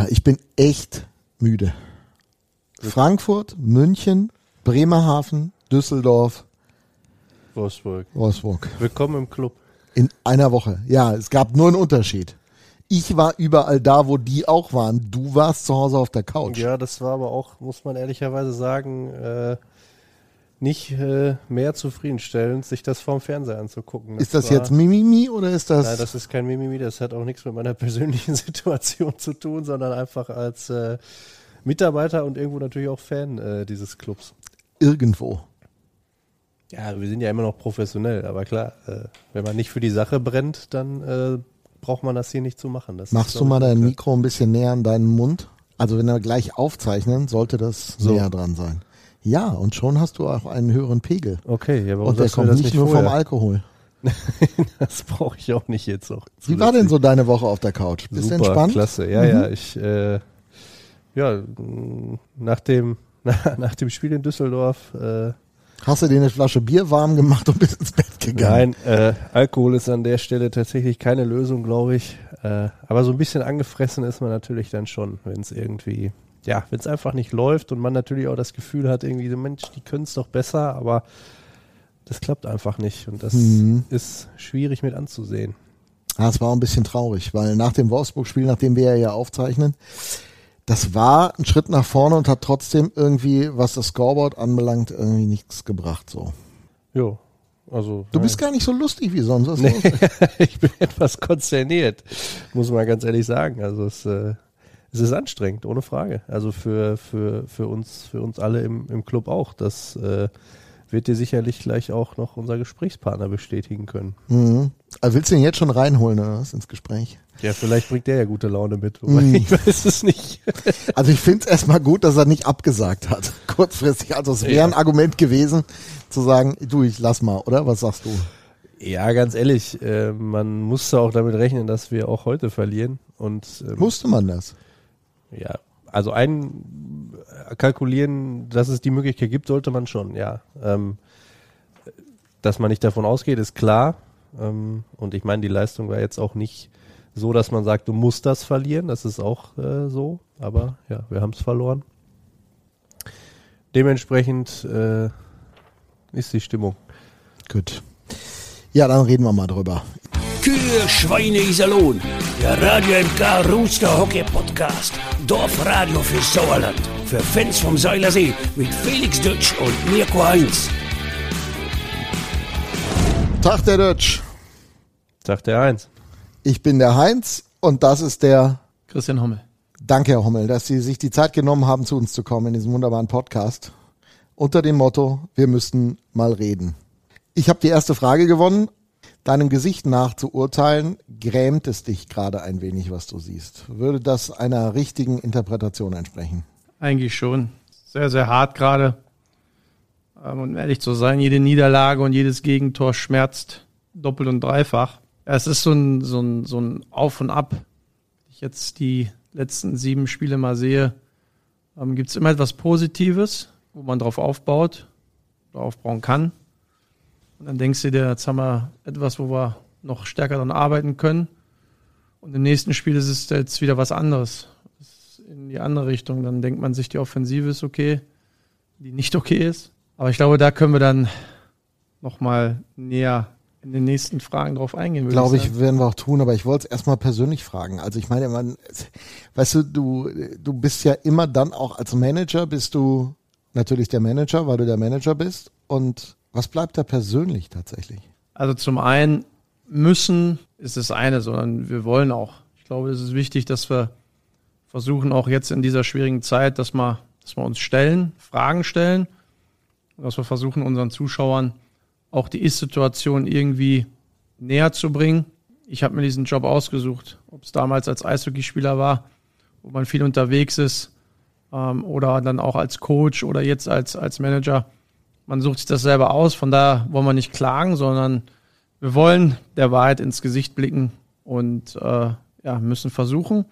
Alter, ich bin echt müde. Frankfurt, München, Bremerhaven, Düsseldorf, Wolfsburg. Wolfsburg. Willkommen im Club. In einer Woche. Ja, es gab nur einen Unterschied. Ich war überall da, wo die auch waren. Du warst zu Hause auf der Couch. Ja, das war aber auch, muss man ehrlicherweise sagen, äh, nicht äh, mehr zufriedenstellend, sich das vorm Fernseher anzugucken. ist das war, jetzt Mimimi oder ist das? Nein, das ist kein Mimimi, das hat auch nichts mit meiner persönlichen Situation zu tun, sondern einfach als äh, Mitarbeiter und irgendwo natürlich auch Fan äh, dieses Clubs. irgendwo. Ja, wir sind ja immer noch professionell, aber klar, äh, wenn man nicht für die Sache brennt, dann äh, braucht man das hier nicht zu machen. Das Machst ist, du mal dein. Mikro ein bisschen näher an deinen Mund? Also wenn wir gleich aufzeichnen, sollte das So. näher dran sein. Ja, und schon hast du auch einen höheren Pegel. Okay, ja, warum und der du kommt das nicht nicht nur vom vorher? Alkohol. das brauche ich auch nicht jetzt auch. Wie war denn so deine Woche auf der Couch? Bist du Super, entspannt? klasse. Ja, Mhm. ja, ich, äh, ja, nach dem, nach dem Spiel in Düsseldorf, äh, Hast du dir eine Flasche Bier warm gemacht und bist ins Bett gegangen? nein, äh, Alkohol ist an der Stelle tatsächlich keine Lösung, glaube ich. Äh, aber so ein bisschen angefressen ist man natürlich dann schon, wenn es irgendwie, ja, wenn es einfach nicht läuft und man natürlich auch das Gefühl hat, irgendwie, so, Mensch, die können es doch besser, aber das klappt einfach nicht und das Mhm. ist schwierig mit anzusehen. Ja, es war ein bisschen traurig, weil nach dem Wolfsburg-Spiel, nachdem wir ja aufzeichnen, das war ein Schritt nach vorne und hat trotzdem irgendwie, was das Scoreboard anbelangt, irgendwie nichts gebracht. So. Jo, also. Du ja. bist gar nicht so lustig wie sonst. Nee, ich bin etwas konzerniert, muss man ganz ehrlich sagen. Also es, äh, es ist anstrengend, ohne Frage. Also für, für, für uns, für uns alle im, im Club auch. Das äh, wird dir sicherlich gleich auch noch unser Gesprächspartner bestätigen können. Mhm. Also willst du ihn jetzt schon reinholen oder was ins Gespräch? Ja, vielleicht bringt der ja gute Laune mit, wobei Mm. ich weiß es nicht. Also ich finde es erstmal gut, dass er nicht abgesagt hat, kurzfristig. Also es wäre Ja. ein Argument gewesen, zu sagen, du, ich lass mal, oder? Was sagst du? Ja, ganz ehrlich, äh, man musste auch damit rechnen, dass wir auch heute verlieren. Und ähm, Musste man das? Ja, also ein äh, kalkulieren, dass es die Möglichkeit gibt, sollte man schon, ja. Ähm, dass man nicht davon ausgeht, ist klar. Ähm, und ich meine, die Leistung war jetzt auch nicht so, dass man sagt, du musst das verlieren. Das ist auch äh, so. Aber ja, wir haben es verloren. Dementsprechend äh, ist die Stimmung. Gut. Ja, dann reden wir mal drüber. Kühe, Schweine, Iserlohn. Der Radio MK Rooster Hockey Podcast. Dorfradio für Sauerland. Für Fans vom Seilersee mit Felix Dutsch und Mirko Heinz. Tag der Dutch. Sagt der Eins. Ich bin der Heinz und das ist der Christian Hommel. Danke, Herr Hommel, dass Sie sich die Zeit genommen haben, zu uns zu kommen in diesem wunderbaren Podcast. Unter dem Motto, wir müssen mal reden. Ich habe die erste Frage gewonnen. Deinem Gesicht nach zu urteilen, grämt es dich gerade ein wenig, was du siehst. Würde das einer richtigen Interpretation entsprechen? Eigentlich schon. Sehr, sehr hart gerade. Ähm, Und ehrlich zu sein, jede Niederlage und jedes Gegentor schmerzt doppelt und dreifach. Es ist so ein, so ein, so ein Auf und Ab. Wenn ich jetzt die letzten sieben Spiele mal sehe, ähm, gibt es immer etwas Positives, wo man drauf aufbaut oder aufbauen kann. Und dann denkst du dir, jetzt haben wir etwas, wo wir noch stärker daran arbeiten können. Und im nächsten Spiel ist es jetzt wieder was anderes. In die andere Richtung. Dann denkt man sich, die Offensive ist okay, die nicht okay ist. Aber ich glaube, da können wir dann nochmal näher in den nächsten Fragen drauf eingehen. würde Glaube sagen. ich, werden wir auch tun, aber ich wollte es erstmal persönlich fragen. Also ich meine, man, weißt du, du, du bist ja immer dann auch als Manager, bist du natürlich der Manager, weil du der Manager bist. Und was bleibt da persönlich tatsächlich? Also zum einen müssen ist das eine, sondern wir wollen auch. Ich glaube, es ist wichtig, dass wir versuchen auch jetzt in dieser schwierigen Zeit, dass wir, dass wir uns stellen, Fragen stellen dass wir versuchen, unseren Zuschauern auch die Ist-Situation irgendwie näher zu bringen. Ich habe mir diesen Job ausgesucht, ob es damals als Eishockeyspieler war, wo man viel unterwegs ist, ähm, oder dann auch als Coach oder jetzt als, als Manager. Man sucht sich das selber aus, von daher wollen wir nicht klagen, sondern wir wollen der Wahrheit ins Gesicht blicken und äh, ja, müssen versuchen,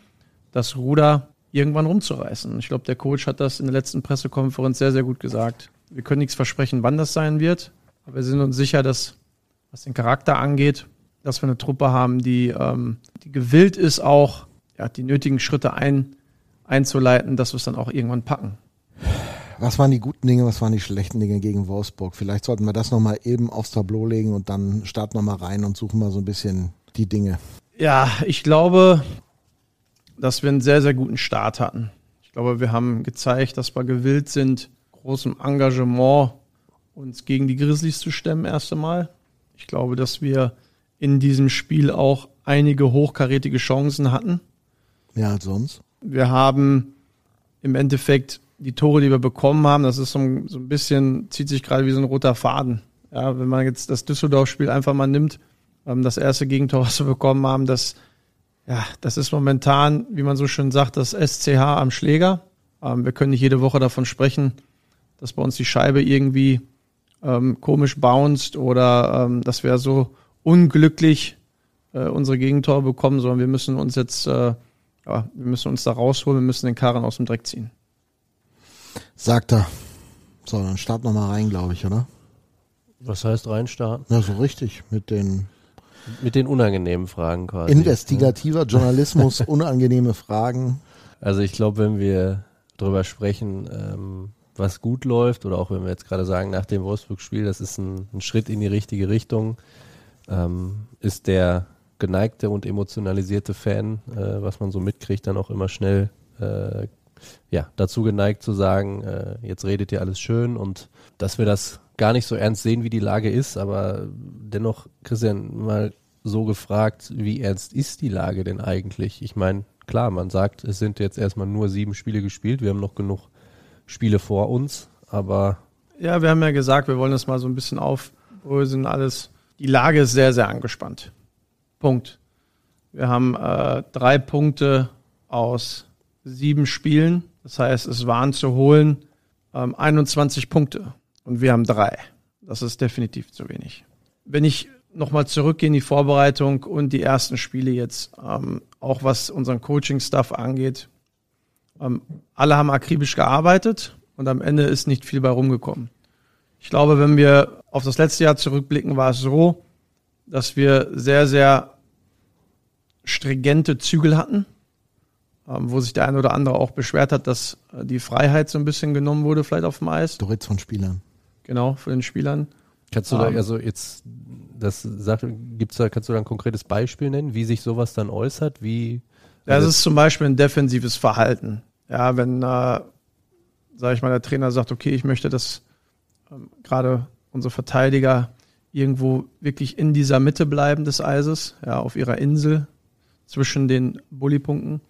das Ruder irgendwann rumzureißen. Ich glaube, der Coach hat das in der letzten Pressekonferenz sehr, sehr gut gesagt. Wir können nichts versprechen, wann das sein wird, aber wir sind uns sicher, dass, was den Charakter angeht, dass wir eine Truppe haben, die, ähm, die gewillt ist, auch ja, die nötigen Schritte einzuleiten, dass wir es dann auch irgendwann packen. Was waren die guten Dinge, was waren die schlechten Dinge gegen Wolfsburg? Vielleicht sollten wir das nochmal eben aufs Tableau legen und dann starten wir mal rein und suchen mal so ein bisschen die Dinge. Ja, ich glaube, dass wir einen sehr, sehr guten Start hatten. Ich glaube, wir haben gezeigt, dass wir gewillt sind, großem Engagement uns gegen die Grizzlies zu stemmen, erst einmal. Ich glaube, dass wir in diesem Spiel auch einige hochkarätige Chancen hatten. Mehr als sonst. Wir haben im Endeffekt die Tore, die wir bekommen haben, das ist so ein, so ein bisschen, zieht sich gerade wie so ein roter Faden. Ja, wenn man jetzt das Düsseldorf-Spiel einfach mal nimmt, ähm, das erste Gegentor, was wir bekommen haben, das, ja, das ist momentan, wie man so schön sagt, das SCH am Schläger. Ähm, wir können nicht jede Woche davon sprechen, dass bei uns die Scheibe irgendwie ähm, komisch bounced oder ähm, dass wir so unglücklich äh, unsere Gegentore bekommen, sondern wir müssen uns jetzt, äh, ja, wir müssen uns da rausholen, wir müssen den Karren aus dem Dreck ziehen. Sagt er. So, dann starten wir mal rein, glaube ich, oder? Was heißt reinstarten? Ja, so richtig. Mit den Mit den unangenehmen Fragen quasi. investigativer Journalismus, unangenehme Fragen. Also ich glaube, wenn wir drüber sprechen, ähm, was gut läuft, oder auch wenn wir jetzt gerade sagen, nach dem Wolfsburg-Spiel, das ist ein, ein Schritt in die richtige Richtung, ähm, ist der geneigte und emotionalisierte Fan, äh, was man so mitkriegt, dann auch immer schnell äh, ja, dazu geneigt zu sagen, äh, jetzt redet ihr alles schön und dass wir das gar nicht so ernst sehen, wie die Lage ist, aber dennoch, Christian, mal so gefragt, wie ernst ist die Lage denn eigentlich? Ich meine, klar, man sagt, es sind jetzt erstmal nur sieben Spiele gespielt, wir haben noch genug Spiele vor uns, aber Ja, wir haben ja gesagt, wir wollen das mal so ein bisschen aufbröseln, alles. Die Lage ist sehr, sehr angespannt. Punkt. Wir haben äh, drei Punkte aus sieben Spielen. Das heißt, es waren zu holen ähm, 21 Punkte und wir haben drei. Das ist definitiv zu wenig. Wenn ich nochmal zurückgehe in die Vorbereitung und die ersten Spiele jetzt, ähm, auch was unseren Coaching-Stuff angeht, ähm, alle haben akribisch gearbeitet und am Ende ist nicht viel bei rumgekommen. Ich glaube, wenn wir auf das letzte Jahr zurückblicken, war es so, dass wir sehr, sehr stringente Zügel hatten, wo sich der eine oder andere auch beschwert hat, dass äh, die Freiheit so ein bisschen genommen wurde, vielleicht auf dem Eis. Du redest von Spielern. Genau, für den Spielern. kannst du da, Ähm. also jetzt, das sagt, gibt's da, kannst du da ein konkretes Beispiel nennen, wie sich sowas dann äußert, wie, Das ist zum Beispiel ein defensives Verhalten. Ja, wenn, äh, sage ich mal, der Trainer sagt, okay, ich möchte, dass ähm, gerade unsere Verteidiger irgendwo wirklich in dieser Mitte bleiben des Eises, ja, auf ihrer Insel zwischen den Bullypunkten,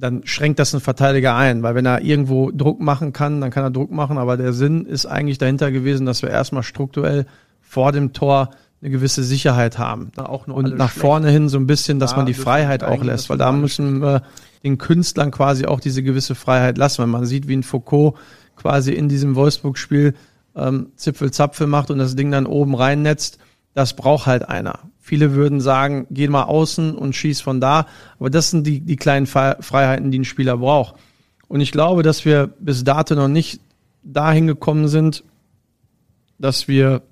dann schränkt das einen Verteidiger ein, weil wenn er irgendwo Druck machen kann, dann kann er Druck machen, aber der Sinn ist eigentlich dahinter gewesen, dass wir erstmal strukturell vor dem Tor eine gewisse Sicherheit haben. Und nach schlecht. vorne hin so ein bisschen, dass Da man die Freiheit auch lässt, weil da müssen wir den Künstlern quasi auch diese gewisse Freiheit lassen. Wenn man sieht, wie ein Foucault quasi in diesem Wolfsburg-Spiel ähm, Zipfel-Zapfel macht und das Ding dann oben reinnetzt, das braucht halt einer. Viele würden sagen, geh mal außen und schieß von da. Aber das sind die, die kleinen Freiheiten, die ein Spieler braucht. Und ich glaube, dass wir bis dato noch nicht dahin gekommen sind, dass wir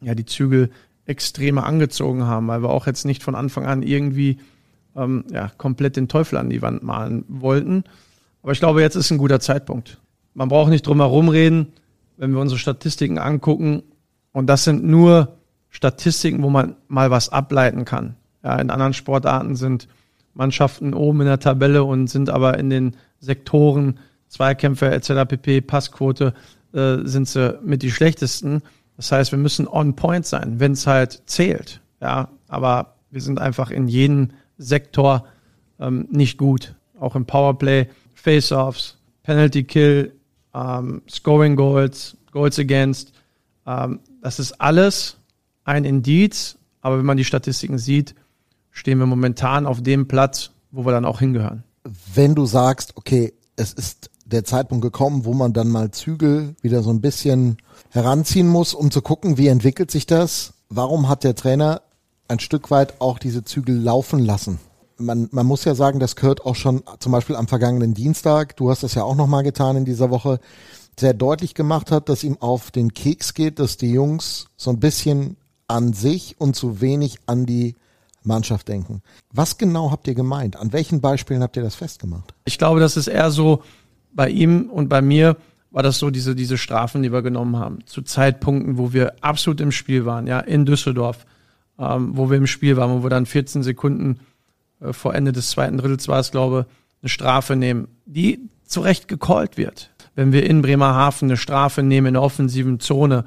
ja die Zügel extremer angezogen haben, weil wir auch jetzt nicht von Anfang an irgendwie ähm, ja, komplett den Teufel an die Wand malen wollten. Aber ich glaube, jetzt ist ein guter Zeitpunkt. Man braucht nicht drum herum reden, wenn wir unsere Statistiken angucken. Und das sind nur Statistiken, wo man mal was ableiten kann. Ja, in anderen Sportarten sind Mannschaften oben in der Tabelle und sind aber in den Sektoren Zweikämpfe etc. pp. Passquote äh, sind sie mit die schlechtesten. Das heißt, wir müssen on point sein, wenn es halt zählt. Ja, aber wir sind einfach in jedem Sektor ähm, nicht gut. Auch im Powerplay, Face-offs, Penalty Kill, ähm, Scoring Goals, Goals Against. Ähm, das ist alles ein Indiz, aber wenn man die Statistiken sieht, stehen wir momentan auf dem Platz, wo wir dann auch hingehören. Wenn du sagst, okay, es ist der Zeitpunkt gekommen, wo man dann mal Zügel wieder so ein bisschen heranziehen muss, um zu gucken, wie entwickelt sich das? Warum hat der Trainer ein Stück weit auch diese Zügel laufen lassen? Man, man muss ja sagen, das gehört auch schon zum Beispiel am vergangenen Dienstag, du hast das ja auch nochmal getan in dieser Woche, sehr deutlich gemacht hat, dass ihm auf den Keks geht, dass die Jungs so ein bisschen an sich und zu wenig an die Mannschaft denken. Was genau habt ihr gemeint? An welchen Beispielen habt ihr das festgemacht? Ich glaube, das ist eher so bei ihm und bei mir war das so diese, diese Strafen, die wir genommen haben. Zu Zeitpunkten, wo wir absolut im Spiel waren, ja, in Düsseldorf, ähm, wo wir im Spiel waren, wo wir dann 14 Sekunden äh, vor Ende des zweiten Drittels war es, glaube eine Strafe nehmen, die zu Recht gecallt wird. Wenn wir in Bremerhaven eine Strafe nehmen in der offensiven Zone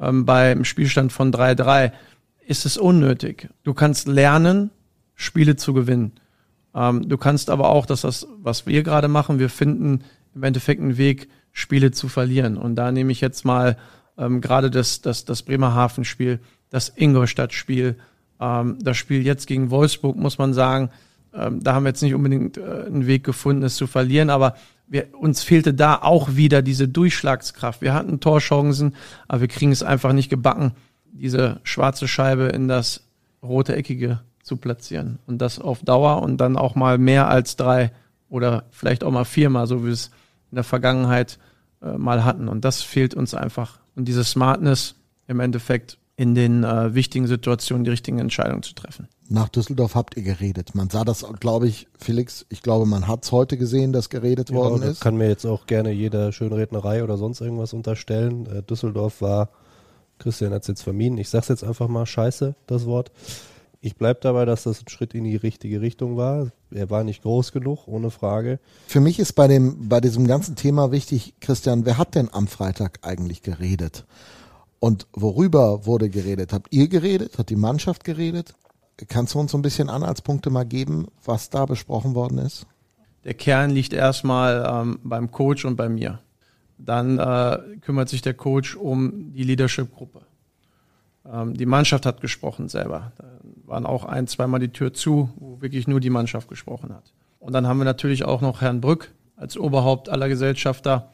ähm, beim Spielstand von 3-3, ist es unnötig. Du kannst lernen, Spiele zu gewinnen. Ähm, du kannst aber auch, dass das, was wir gerade machen, wir finden im Endeffekt einen Weg, Spiele zu verlieren. Und da nehme ich jetzt mal ähm, gerade das, das, das Bremerhaven-Spiel, das Ingolstadt-Spiel, ähm, das Spiel jetzt gegen Wolfsburg, muss man sagen, ähm, da haben wir jetzt nicht unbedingt äh, einen Weg gefunden, es zu verlieren, aber wir, uns fehlte da auch wieder diese Durchschlagskraft. Wir hatten Torchancen, aber wir kriegen es einfach nicht gebacken, diese schwarze Scheibe in das rote Eckige zu platzieren. Und das auf Dauer und dann auch mal mehr als drei oder vielleicht auch mal viermal, so wie wir es in der Vergangenheit äh, mal hatten. Und das fehlt uns einfach. Und diese Smartness im Endeffekt in den äh, wichtigen Situationen die richtigen Entscheidungen zu treffen. Nach Düsseldorf habt ihr geredet. Man sah das, glaube ich, Felix, ich glaube, man hat es heute gesehen, dass geredet Ja, worden das ist. kann mir jetzt auch gerne jeder Schönrednerei oder sonst irgendwas unterstellen. Äh, Düsseldorf war, Christian hat es jetzt vermieden, ich sag's jetzt einfach mal, scheiße, das Wort. Ich bleib dabei, dass das ein Schritt in die richtige Richtung war. Er war nicht groß genug, ohne Frage. Für mich ist bei dem, bei diesem ganzen Thema wichtig, Christian, wer hat denn am Freitag eigentlich geredet? Und worüber wurde geredet? Habt ihr geredet? Hat die Mannschaft geredet? Kannst du uns so ein bisschen Anhaltspunkte mal geben, was da besprochen worden ist? Der Kern liegt erstmal ähm, beim Coach und bei mir. Dann äh, kümmert sich der Coach um die Leadership-Gruppe. Ähm, die Mannschaft hat gesprochen selber. Da waren auch ein, zweimal die Tür zu, wo wirklich nur die Mannschaft gesprochen hat. Und dann haben wir natürlich auch noch Herrn Brück als Oberhaupt aller Gesellschafter,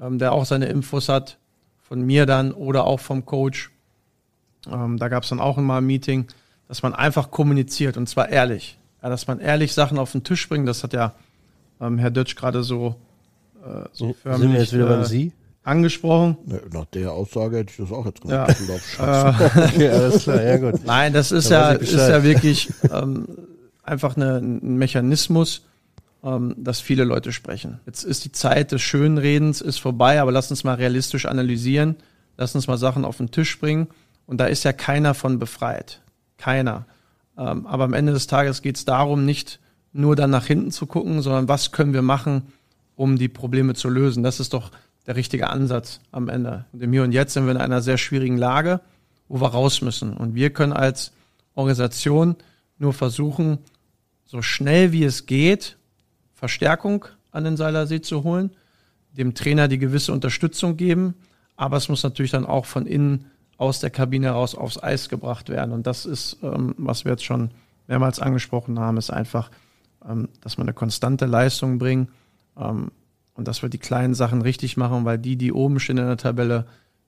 ähm, der auch seine Infos hat, von mir dann oder auch vom Coach. Ähm, da gab es dann auch mal ein Meeting, dass man einfach kommuniziert und zwar ehrlich. Ja, dass man ehrlich Sachen auf den Tisch bringt, das hat ja ähm, Herr Dötsch gerade so, äh, so förmlich Sind wir jetzt wieder beim äh, Sie? angesprochen. Ne, Nach der Aussage hätte ich das auch jetzt Ja. gemacht. Scheiße. Okay, alles klar, ja gut. Nein, das ist Da ja, ist ja wirklich ähm, einfach eine, ein Mechanismus, ähm, dass viele Leute sprechen. Jetzt ist die Zeit des Schönredens ist vorbei, aber lass uns mal realistisch analysieren. Lass uns mal Sachen auf den Tisch bringen. Und da ist ja keiner von befreit. Keiner. Ähm, aber am Ende des Tages geht es darum, nicht nur dann nach hinten zu gucken, sondern was können wir machen, um die Probleme zu lösen. Das ist doch der richtige Ansatz am Ende. Und im Hier und Jetzt sind wir in einer sehr schwierigen Lage, wo wir raus müssen. Und wir können als Organisation nur versuchen, so schnell wie es geht, Verstärkung an den Seilersee zu holen, dem Trainer die gewisse Unterstützung geben, aber es muss natürlich dann auch von innen aus der Kabine heraus aufs Eis gebracht werden. Und das ist, ähm, was wir jetzt schon mehrmals angesprochen haben, ist einfach, ähm, dass wir eine konstante Leistung bringen ähm, und dass wir die kleinen Sachen richtig machen, weil die, die oben stehen in der Tabelle,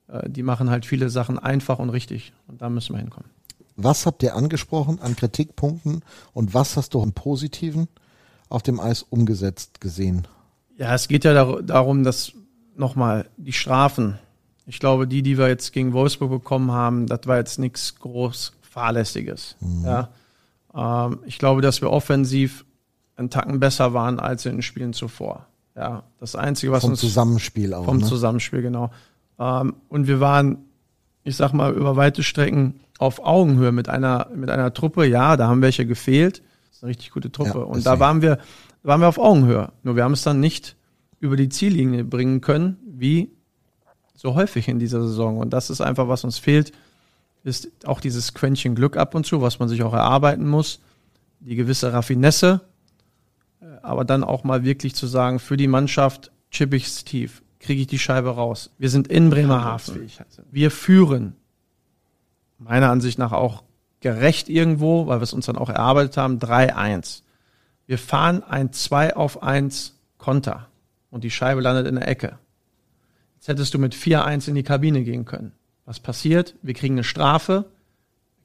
äh, die machen halt viele Sachen einfach und richtig. Und da müssen wir hinkommen. Was habt ihr angesprochen an Kritikpunkten und was hast du im Positiven auf dem Eis umgesetzt gesehen? Ja, es geht ja dar darum, dass nochmal die Strafen, ich glaube, die, die wir jetzt gegen Wolfsburg bekommen haben, das war jetzt nichts groß Fahrlässiges. Ja. Ähm, ich glaube, dass wir offensiv einen Tacken besser waren als in den Spielen zuvor. Ja, das Einzige, was Vom uns Zusammenspiel auch. vom ne? Zusammenspiel, genau. Ähm, und wir waren, ich sag mal, über weite Strecken auf Augenhöhe mit einer, mit einer Truppe. Ja, da haben welche gefehlt. Ist eine richtig gute Truppe. Ja, und da waren wir, waren wir auf Augenhöhe. Nur wir haben es dann nicht über die Ziellinie bringen können, wie so häufig in dieser Saison. Und das ist einfach, was uns fehlt, ist auch dieses Quäntchen Glück ab und zu, was man sich auch erarbeiten muss. Die gewisse Raffinesse, äh, aber dann auch mal wirklich zu sagen, für die Mannschaft chippe ich es tief, kriege ich die Scheibe raus. Wir sind in Bremerhaven. Wir führen, meiner Ansicht nach auch gerecht irgendwo, weil wir es uns dann auch erarbeitet haben, 3-1. Wir fahren ein 2 auf 1 Konter und die Scheibe landet in der Ecke. Jetzt hättest du mit 4-1 in die Kabine gehen können. Was passiert? Wir kriegen eine Strafe,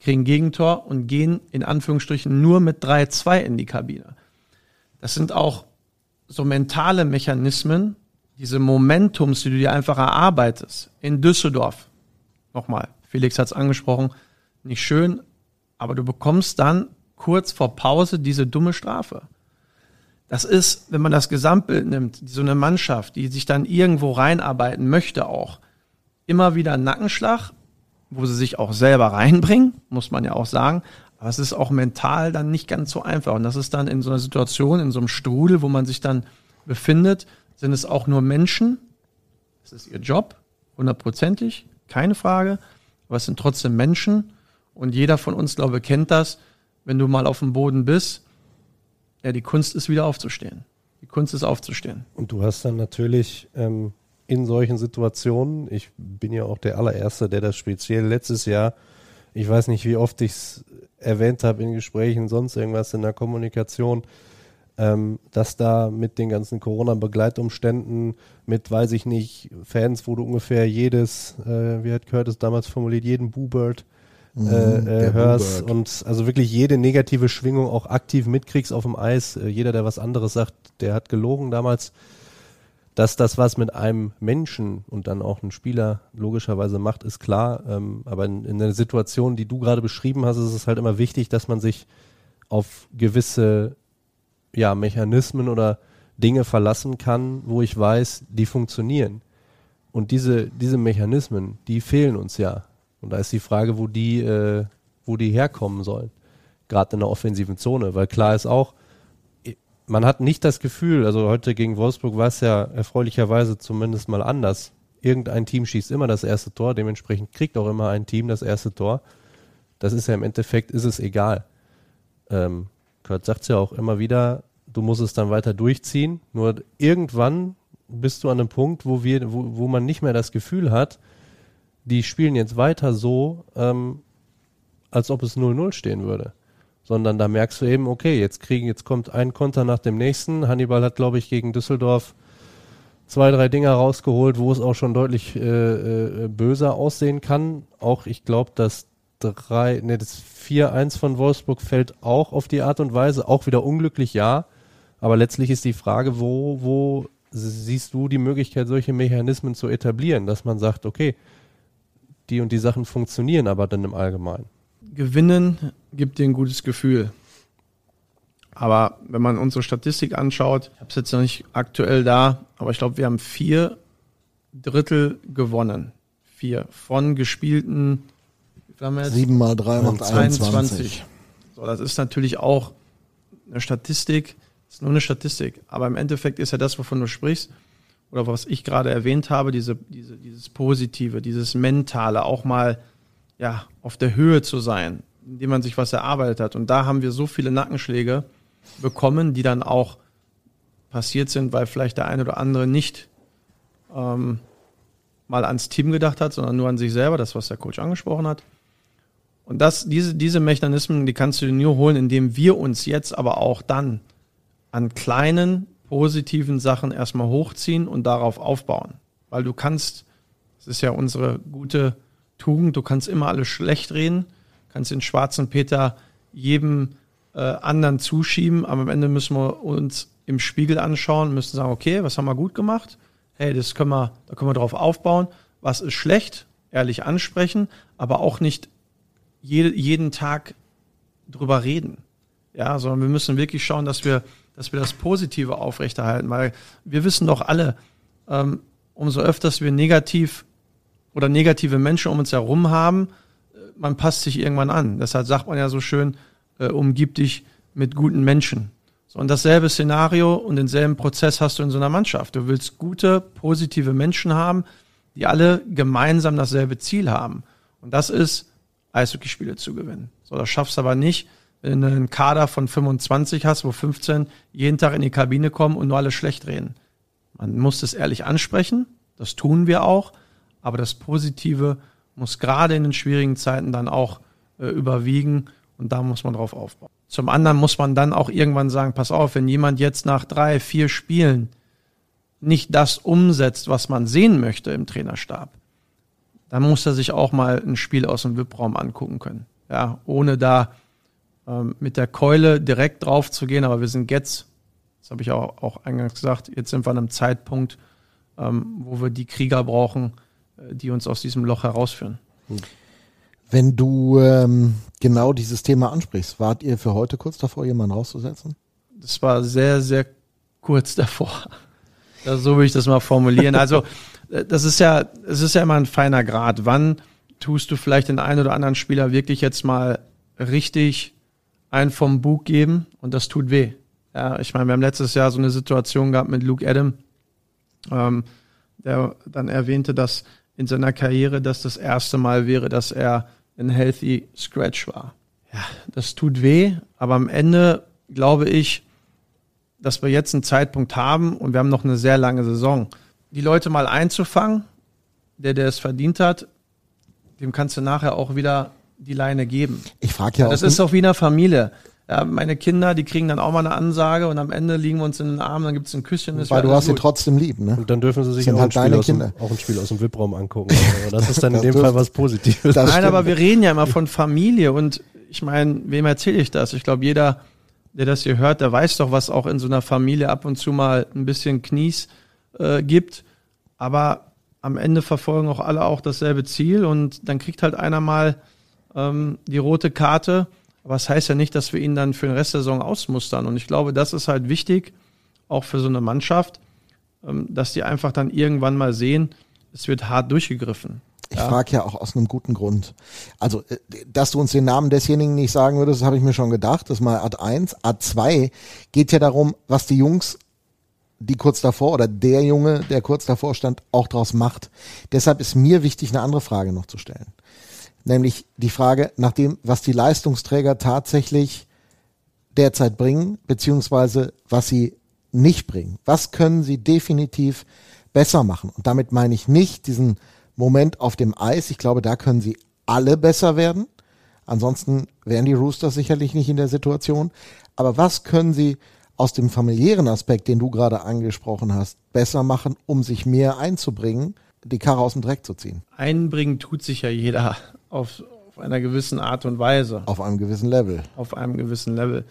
kriegen Gegentor und gehen in Anführungsstrichen nur mit 3-2 in die Kabine. Das sind auch so mentale Mechanismen, diese Momentums, die du dir einfach erarbeitest. In Düsseldorf, nochmal, Felix hat es angesprochen, nicht schön, aber du bekommst dann kurz vor Pause diese dumme Strafe. Das ist, wenn man das Gesamtbild nimmt, so eine Mannschaft, die sich dann irgendwo reinarbeiten möchte auch, immer wieder ein Nackenschlag, wo sie sich auch selber reinbringen, muss man ja auch sagen. Aber es ist auch mental dann nicht ganz so einfach. Und das ist dann in so einer Situation, in so einem Strudel, wo man sich dann befindet, sind es auch nur Menschen. Das ist ihr Job, hundertprozentig, keine Frage. Aber es sind trotzdem Menschen. Und jeder von uns, glaube ich, kennt das. Wenn du mal auf dem Boden bist, ja, die Kunst ist wieder aufzustehen. Die Kunst ist aufzustehen. Und du hast dann natürlich ähm, in solchen Situationen, ich bin ja auch der allererste, der das speziell letztes Jahr, ich weiß nicht, wie oft ich es erwähnt habe in Gesprächen, sonst irgendwas in der Kommunikation, ähm, dass da mit den ganzen Corona-Begleitumständen, mit, weiß ich nicht, Fans, wo du ungefähr jedes, äh, wie hat Curtis damals formuliert, jeden äh, Mhm, äh, hörst und also wirklich jede negative Schwingung auch aktiv mitkriegst auf dem Eis. Äh, jeder, der was anderes sagt, der hat gelogen damals. Dass das was mit einem Menschen und dann auch ein Spieler logischerweise macht, ist klar. Ähm, aber in, in der Situation, die du gerade beschrieben hast, ist es halt immer wichtig, dass man sich auf gewisse ja, Mechanismen oder Dinge verlassen kann, wo ich weiß, die funktionieren. Und diese, diese Mechanismen, die fehlen uns ja. Und da ist die Frage, wo die, äh, wo die herkommen sollen. Gerade in der offensiven Zone. Weil klar ist auch, man hat nicht das Gefühl, also heute gegen Wolfsburg war es ja erfreulicherweise zumindest mal anders. Irgendein Team schießt immer das erste Tor, dementsprechend kriegt auch immer ein Team das erste Tor. Das ist ja im Endeffekt, ist es egal. Ähm, Kurt sagt es ja auch immer wieder, du musst es dann weiter durchziehen. Nur irgendwann bist du an einem Punkt, wo wir, wo, wo man nicht mehr das Gefühl hat, die spielen jetzt weiter so, ähm, als ob es 0-0 stehen würde. Sondern da merkst du eben, okay, jetzt kriegen, jetzt kommt ein Konter nach dem nächsten. Hannibal hat, glaube ich, gegen Düsseldorf zwei, drei Dinger rausgeholt, wo es auch schon deutlich äh, äh, böser aussehen kann. Auch ich glaube, das drei, nee, das 4-1 von Wolfsburg fällt auch auf die Art und Weise, auch wieder unglücklich, ja. Aber letztlich ist die Frage, wo, wo siehst du die Möglichkeit, solche Mechanismen zu etablieren, dass man sagt, okay, die und die Sachen funktionieren aber dann im Allgemeinen. Gewinnen gibt dir ein gutes Gefühl. Aber wenn man unsere Statistik anschaut, ich habe es jetzt noch nicht aktuell da, aber ich glaube, wir haben vier Drittel gewonnen. Vier von gespielten? 7 mal 3 macht 21. So, das ist natürlich auch eine Statistik, das ist nur eine Statistik. Aber im Endeffekt ist ja das, wovon du sprichst, oder was ich gerade erwähnt habe, diese, diese, dieses Positive, dieses Mentale, auch mal ja, auf der Höhe zu sein, indem man sich was erarbeitet hat. Und da haben wir so viele Nackenschläge bekommen, die dann auch passiert sind, weil vielleicht der eine oder andere nicht ähm, mal ans Team gedacht hat, sondern nur an sich selber, das, was der Coach angesprochen hat. Und das, diese, diese Mechanismen, die kannst du dir nur holen, indem wir uns jetzt aber auch dann an kleinen positiven Sachen erstmal hochziehen und darauf aufbauen. Weil du kannst, das ist ja unsere gute Tugend, du kannst immer alles schlecht reden, kannst den schwarzen Peter jedem äh, anderen zuschieben, aber am Ende müssen wir uns im Spiegel anschauen, müssen sagen, okay, was haben wir gut gemacht? Hey, das können wir, da können wir drauf aufbauen. Was ist schlecht? Ehrlich ansprechen, aber auch nicht jede, jeden Tag drüber reden. Ja, sondern wir müssen wirklich schauen, dass wir, dass wir das Positive aufrechterhalten, weil wir wissen doch alle, ähm, umso öfters wir negativ oder negative Menschen um uns herum haben, äh, man passt sich irgendwann an. Deshalb sagt man ja so schön, äh, umgib dich mit guten Menschen. So, und dasselbe Szenario und denselben Prozess hast du in so einer Mannschaft. Du willst gute, positive Menschen haben, die alle gemeinsam dasselbe Ziel haben. Und das ist, Eishockeyspiele zu gewinnen. So, das schaffst du aber nicht, wenn du einen Kader von 25 hast, wo 15 jeden Tag in die Kabine kommen und nur alle schlecht reden. Man muss das ehrlich ansprechen, das tun wir auch, aber das Positive muss gerade in den schwierigen Zeiten dann auch äh, überwiegen und da muss man drauf aufbauen. Zum anderen muss man dann auch irgendwann sagen, pass auf, wenn jemand jetzt nach drei, vier Spielen nicht das umsetzt, was man sehen möchte im Trainerstab, dann muss er sich auch mal ein Spiel aus dem VIP-Raum angucken können. Ja, ohne da ähm, mit der Keule direkt drauf zu gehen, aber wir sind jetzt, das habe ich auch, auch eingangs gesagt, jetzt sind wir an einem Zeitpunkt, ähm, wo wir die Krieger brauchen, äh, die uns aus diesem Loch herausführen. Wenn du ähm, genau dieses Thema ansprichst, wart ihr für heute kurz davor, jemanden rauszusetzen? Das war sehr, sehr kurz davor. Das, so würde ich das mal formulieren. Also, äh, das ist ja, es ist ja immer ein feiner Grad. Wann tust du vielleicht den einen oder anderen Spieler wirklich jetzt mal richtig einen vom Bug geben und das tut weh. Ja, ich meine, wir haben letztes Jahr so eine Situation gehabt mit Luke Adam, ähm, der dann erwähnte, dass in seiner Karriere das das erste Mal wäre, dass er ein Healthy Scratch war. Ja, das tut weh, aber am Ende glaube ich, dass wir jetzt einen Zeitpunkt haben und wir haben noch eine sehr lange Saison. Die Leute mal einzufangen, der, der es verdient hat, dem kannst du nachher auch wieder die Leine geben. Ich frage ja Das auch, ist auch wie in einer Familie. Ja, meine Kinder, die kriegen dann auch mal eine Ansage und am Ende liegen wir uns in den Armen, dann gibt es ein Küsschen. ist weil du hast sie gut. trotzdem lieb, ne? Und dann dürfen sie sich Sind auch, halt ein Spiel dem, auch ein Spiel aus dem VIP-Raum angucken. Aber das ist dann in Das dem dürfen- Fall was Positives. Das Nein, stimmt. aber wir reden ja immer von Familie und ich meine, wem erzähle ich das? Ich glaube, jeder, der das hier hört, der weiß doch, was auch in so einer Familie ab und zu mal ein bisschen Knies äh, gibt. Aber am Ende verfolgen auch alle auch dasselbe Ziel und dann kriegt halt einer mal ähm, die rote Karte. Aber das heißt ja nicht, dass wir ihn dann für den Rest der Saison ausmustern. Und ich glaube, das ist halt wichtig, auch für so eine Mannschaft, ähm, dass die einfach dann irgendwann mal sehen, es wird hart durchgegriffen. Ich frage ja auch aus einem guten Grund. Also, äh, dass du uns den Namen desjenigen nicht sagen würdest, das habe ich mir schon gedacht. Das ist mal Art 1. Art 2 geht ja darum, was die Jungs, die kurz davor oder der Junge, der kurz davor stand, auch draus macht. Deshalb ist mir wichtig, eine andere Frage noch zu stellen. Nämlich die Frage nach dem, was die Leistungsträger tatsächlich derzeit bringen, beziehungsweise was sie nicht bringen. Was können sie definitiv besser machen? Und damit meine ich nicht diesen Moment auf dem Eis. Ich glaube, da können sie alle besser werden. Ansonsten wären die Roosters sicherlich nicht in der Situation. Aber was können sie aus dem familiären Aspekt, den du gerade angesprochen hast, besser machen, um sich mehr einzubringen, die Karre aus dem Dreck zu ziehen? Einbringen tut sich ja jeder auf, auf einer gewissen Art und Weise, Auf einem gewissen Level. auf einem gewissen Level.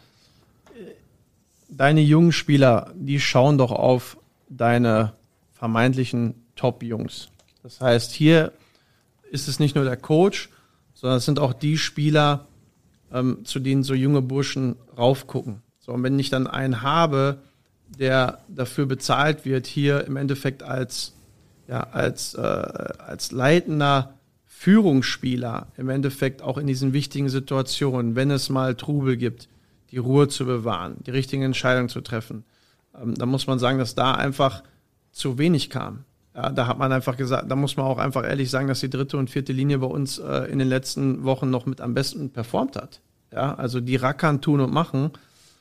Deine jungen Spieler, die schauen doch auf deine vermeintlichen Top-Jungs. Das heißt, hier ist es nicht nur der Coach, sondern es sind auch die Spieler, ähm, zu denen so junge Burschen raufgucken. So, und wenn ich dann einen habe, der dafür bezahlt wird, hier im Endeffekt als, ja, als, äh, als leitender Führungsspieler, im Endeffekt auch in diesen wichtigen Situationen, wenn es mal Trubel gibt, die Ruhe zu bewahren, die richtigen Entscheidungen zu treffen, ähm, dann muss man sagen, dass da einfach zu wenig kam. Ja, da hat man einfach gesagt, da muss man auch einfach ehrlich sagen, dass die dritte und vierte Linie bei uns äh, in den letzten Wochen noch mit am besten performt hat. Ja, also die rackern, tun und machen.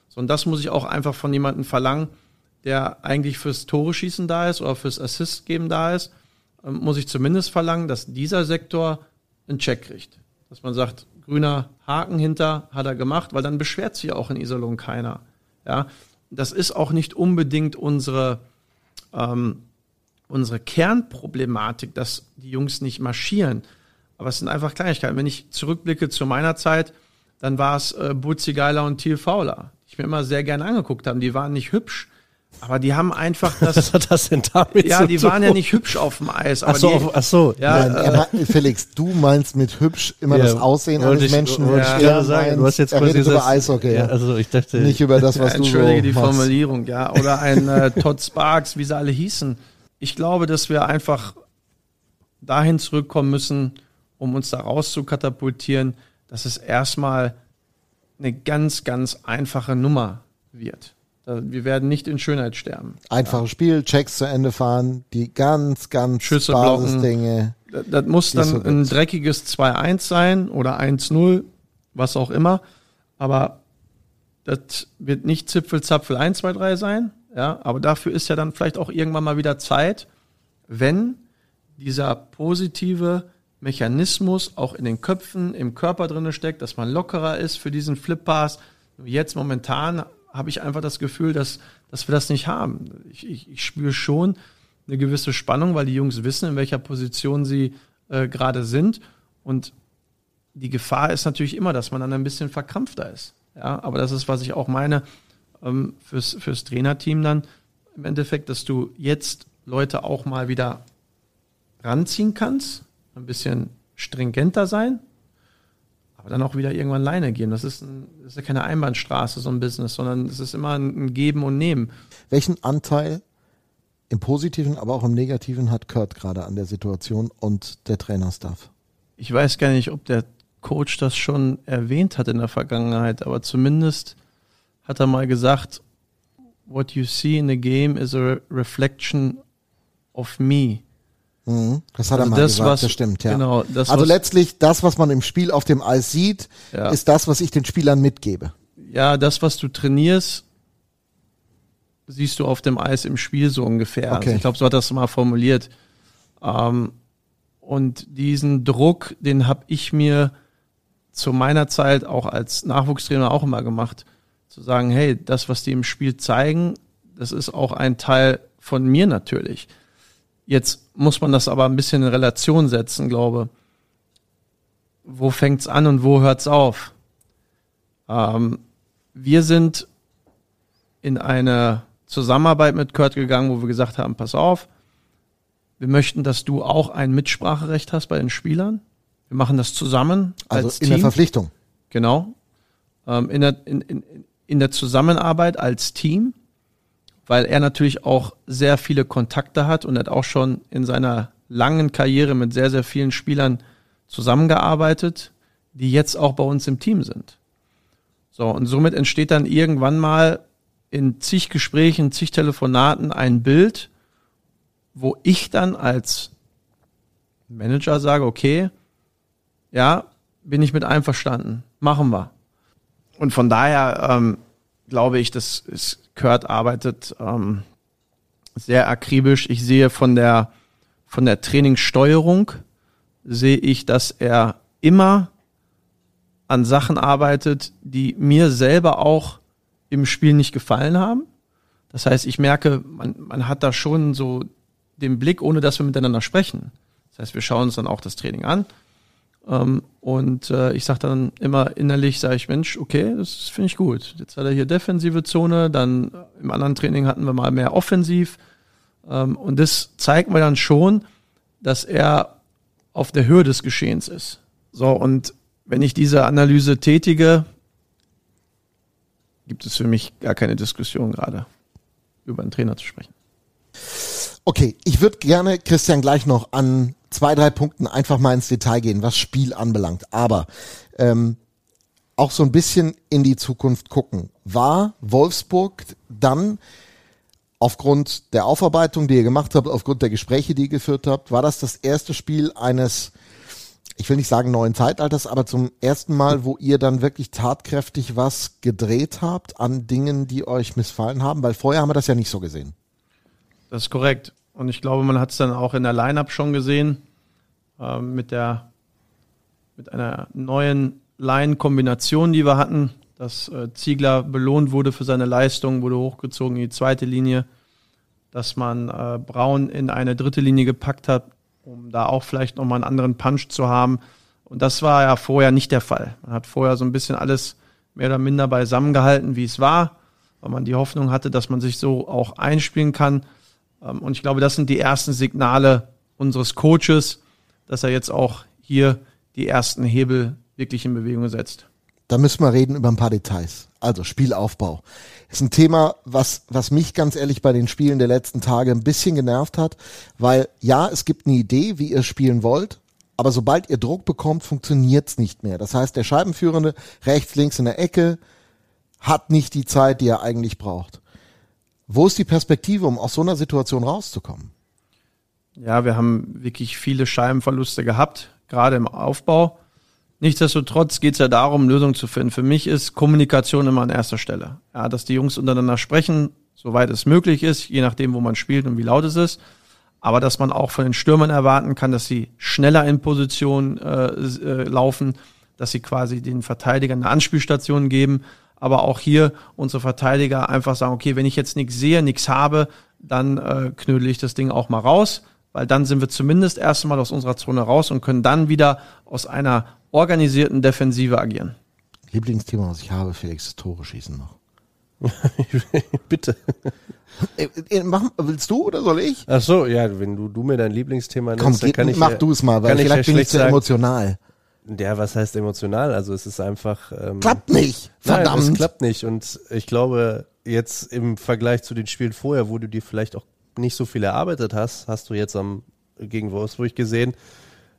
So, und das muss ich auch einfach von jemandem verlangen, der eigentlich fürs Tore schießen da ist oder fürs Assist geben da ist, muss ich zumindest verlangen, dass dieser Sektor einen Check kriegt. Dass man sagt, grüner Haken hinter hat er gemacht, weil dann beschwert sich auch in Iserlohn keiner. Ja, das ist auch nicht unbedingt unsere, ähm, unsere Kernproblematik, dass die Jungs nicht marschieren. Aber es sind einfach Kleinigkeiten. Wenn ich zurückblicke zu meiner Zeit, dann war es äh, Butzi Geiler und Thiel Fauler, die ich mir immer sehr gerne angeguckt habe. Die waren nicht hübsch, aber die haben einfach das. Was hat das denn damit ja, zu die tun? waren ja nicht hübsch auf dem Eis. Aber Ach so, die, auf, ach so. ja, Nein, äh, er hat, Felix, du meinst mit hübsch immer Ja, das Aussehen eines ich- Menschen. wollte ich Er gerade sagen, du hast jetzt er quasi redet über das- Eishockey. Ja, also ich dachte, Nicht über das, was ja, du so entschuldige die machst. Formulierung, ja. Oder ein äh, Todd Sparks, wie sie alle hießen. Ich glaube, dass wir einfach dahin zurückkommen müssen, um uns da raus zu katapultieren, dass es erstmal eine ganz, ganz einfache Nummer wird. Wir werden nicht in Schönheit sterben. Einfaches Spiel, Checks zu Ende fahren, die ganz, ganz Schüsse. Basisdinge. Das, das muss dann so ein dreckiges 2-1 sein oder 1-0, was auch immer. Aber das wird nicht Zipfel-Zapfel 1, 2, 3 sein. Ja, aber dafür ist ja dann vielleicht auch irgendwann mal wieder Zeit, wenn dieser positive Mechanismus auch in den Köpfen, im Körper drinne steckt, dass man lockerer ist für diesen Flip-Pass. Jetzt momentan habe ich einfach das Gefühl, dass, dass wir das nicht haben. Ich, ich, ich spüre schon eine gewisse Spannung, weil die Jungs wissen, in welcher Position sie äh, gerade sind. Und die Gefahr ist natürlich immer, dass man dann ein bisschen verkrampfter ist. Ja, aber das ist, was ich auch meine ähm, fürs, fürs Trainerteam dann im Endeffekt, dass du jetzt Leute auch mal wieder ranziehen kannst, ein bisschen stringenter sein aber dann auch wieder irgendwann Leine gehen. Das ist, ein, das ist ja keine Einbahnstraße, so ein Business, sondern es ist immer ein Geben und Nehmen. Welchen Anteil im Positiven, aber auch im Negativen hat Kurt gerade an der Situation und der Trainerstaff? Ich weiß gar nicht, ob der Coach das schon erwähnt hat in der Vergangenheit, aber zumindest hat er mal gesagt, what you see in the game is a reflection of me. Mhm. Das hat er Also mal das, gesagt, was- das stimmt, ja. genau, das, also was- letztlich das, was man im Spiel auf dem Eis sieht, Ja. ist das, was ich den Spielern mitgebe. Ja, das, was du trainierst, siehst du auf dem Eis im Spiel so ungefähr. Okay. Also ich glaube, so hat er das mal formuliert. Ähm, und diesen Druck, den habe ich mir zu meiner Zeit auch als Nachwuchstrainer auch immer gemacht. Zu sagen, hey, das, was die im Spiel zeigen, das ist auch ein Teil von mir natürlich. Jetzt muss man das aber ein bisschen in Relation setzen, glaube. Wo fängt's an und wo hört's auf? Ähm, wir sind in eine Zusammenarbeit mit Kurt gegangen, wo wir gesagt haben, pass auf, wir möchten, dass du auch ein Mitspracherecht hast bei den Spielern. Wir machen das zusammen Also als in Team. der Verpflichtung. Genau. Ähm, in, der, in, in, in der Zusammenarbeit als Team, weil er natürlich auch sehr viele Kontakte hat und hat auch schon in seiner langen Karriere mit sehr, sehr vielen Spielern zusammengearbeitet, die jetzt auch bei uns im Team sind. So, und somit entsteht dann irgendwann mal in zig Gesprächen, zig Telefonaten ein Bild, wo ich dann als Manager sage, okay, ja, bin ich mit einverstanden. Machen wir. Und von daher ähm, glaube ich, dass es, Kurt arbeitet ähm, sehr akribisch. Ich sehe von der von der Trainingssteuerung sehe ich, dass er immer an Sachen arbeitet, die mir selber auch im Spiel nicht gefallen haben. Das heißt, ich merke, man, man hat da schon so den Blick, ohne dass wir miteinander sprechen. Das heißt, wir schauen uns dann auch das Training an. Ähm, und äh, ich sage dann immer innerlich, sage ich, Mensch, okay, das finde ich gut. Jetzt hat er hier defensive Zone, dann äh, im anderen Training hatten wir mal mehr offensiv. Ähm, und das zeigt mir dann schon, dass er auf der Höhe des Geschehens ist. So, und wenn ich diese Analyse tätige, gibt es für mich gar keine Diskussion gerade, über einen Trainer zu sprechen. Okay, ich würde gerne, Christian, gleich noch an zwei, drei Punkten einfach mal ins Detail gehen, was Spiel anbelangt. Aber ähm, auch so ein bisschen in die Zukunft gucken. War Wolfsburg dann aufgrund der Aufarbeitung, die ihr gemacht habt, aufgrund der Gespräche, die ihr geführt habt, war das das erste Spiel eines, ich will nicht sagen neuen Zeitalters, aber zum ersten Mal, wo ihr dann wirklich tatkräftig was gedreht habt an Dingen, die euch missfallen haben? Weil vorher haben wir das ja nicht so gesehen. Das ist korrekt. Und ich glaube, man hat es dann auch in der Line-Up schon gesehen, ähm, mit der, mit einer neuen Line-Kombination, die wir hatten, dass äh, Ziegler belohnt wurde für seine Leistung, wurde hochgezogen in die zweite Linie, dass man äh, Braun in eine dritte Linie gepackt hat, um da auch vielleicht nochmal einen anderen Punch zu haben. Und das war ja vorher nicht der Fall. Man hat vorher so ein bisschen alles mehr oder minder beisammen gehalten, wie es war, weil man die Hoffnung hatte, dass man sich so auch einspielen kann. Ähm, Und ich glaube, das sind die ersten Signale unseres Coaches, dass er jetzt auch hier die ersten Hebel wirklich in Bewegung setzt. Da müssen wir reden über ein paar Details. Also Spielaufbau. Ist ein Thema, was, was mich ganz ehrlich bei den Spielen der letzten Tage ein bisschen genervt hat, weil ja, es gibt eine Idee, wie ihr spielen wollt, aber sobald ihr Druck bekommt, funktioniert's nicht mehr. Das heißt, der Scheibenführende rechts, links in der Ecke hat nicht die Zeit, die er eigentlich braucht. Wo ist die Perspektive, um aus so einer Situation rauszukommen? Ja, wir haben wirklich viele Scheibenverluste gehabt, gerade im Aufbau. Nichtsdestotrotz geht es ja darum, Lösungen zu finden. Für mich ist Kommunikation immer an erster Stelle. Ja, dass die Jungs untereinander sprechen, soweit es möglich ist, je nachdem, wo man spielt und wie laut es ist. Aber dass man auch von den Stürmern erwarten kann, dass sie schneller in Position äh, äh, laufen, dass sie quasi den Verteidigern eine Anspielstation geben. Aber auch hier unsere Verteidiger einfach sagen, okay, wenn ich jetzt nichts sehe, nichts habe, dann äh, knödel ich das Ding auch mal raus, weil dann sind wir zumindest erst einmal aus unserer Zone raus und können dann wieder aus einer organisierten Defensive agieren. Lieblingsthema, was ich habe, Felix, ist Tore schießen noch. Bitte. Äh, äh, mach, willst du oder soll ich? Ach so, ja, wenn du, du mir dein Lieblingsthema nennst, Komm, dann geht, kann ich mach ja, du es mal, weil vielleicht ja bin ich zu sagen, emotional. Ja, was heißt emotional? Also es ist einfach. Ähm, Klappt nicht. Verdammt. Nein, es klappt nicht. Und ich glaube, jetzt im Vergleich zu den Spielen vorher, wo du dir vielleicht auch nicht so viel erarbeitet hast, hast du jetzt am gegen Wolfsburg gesehen,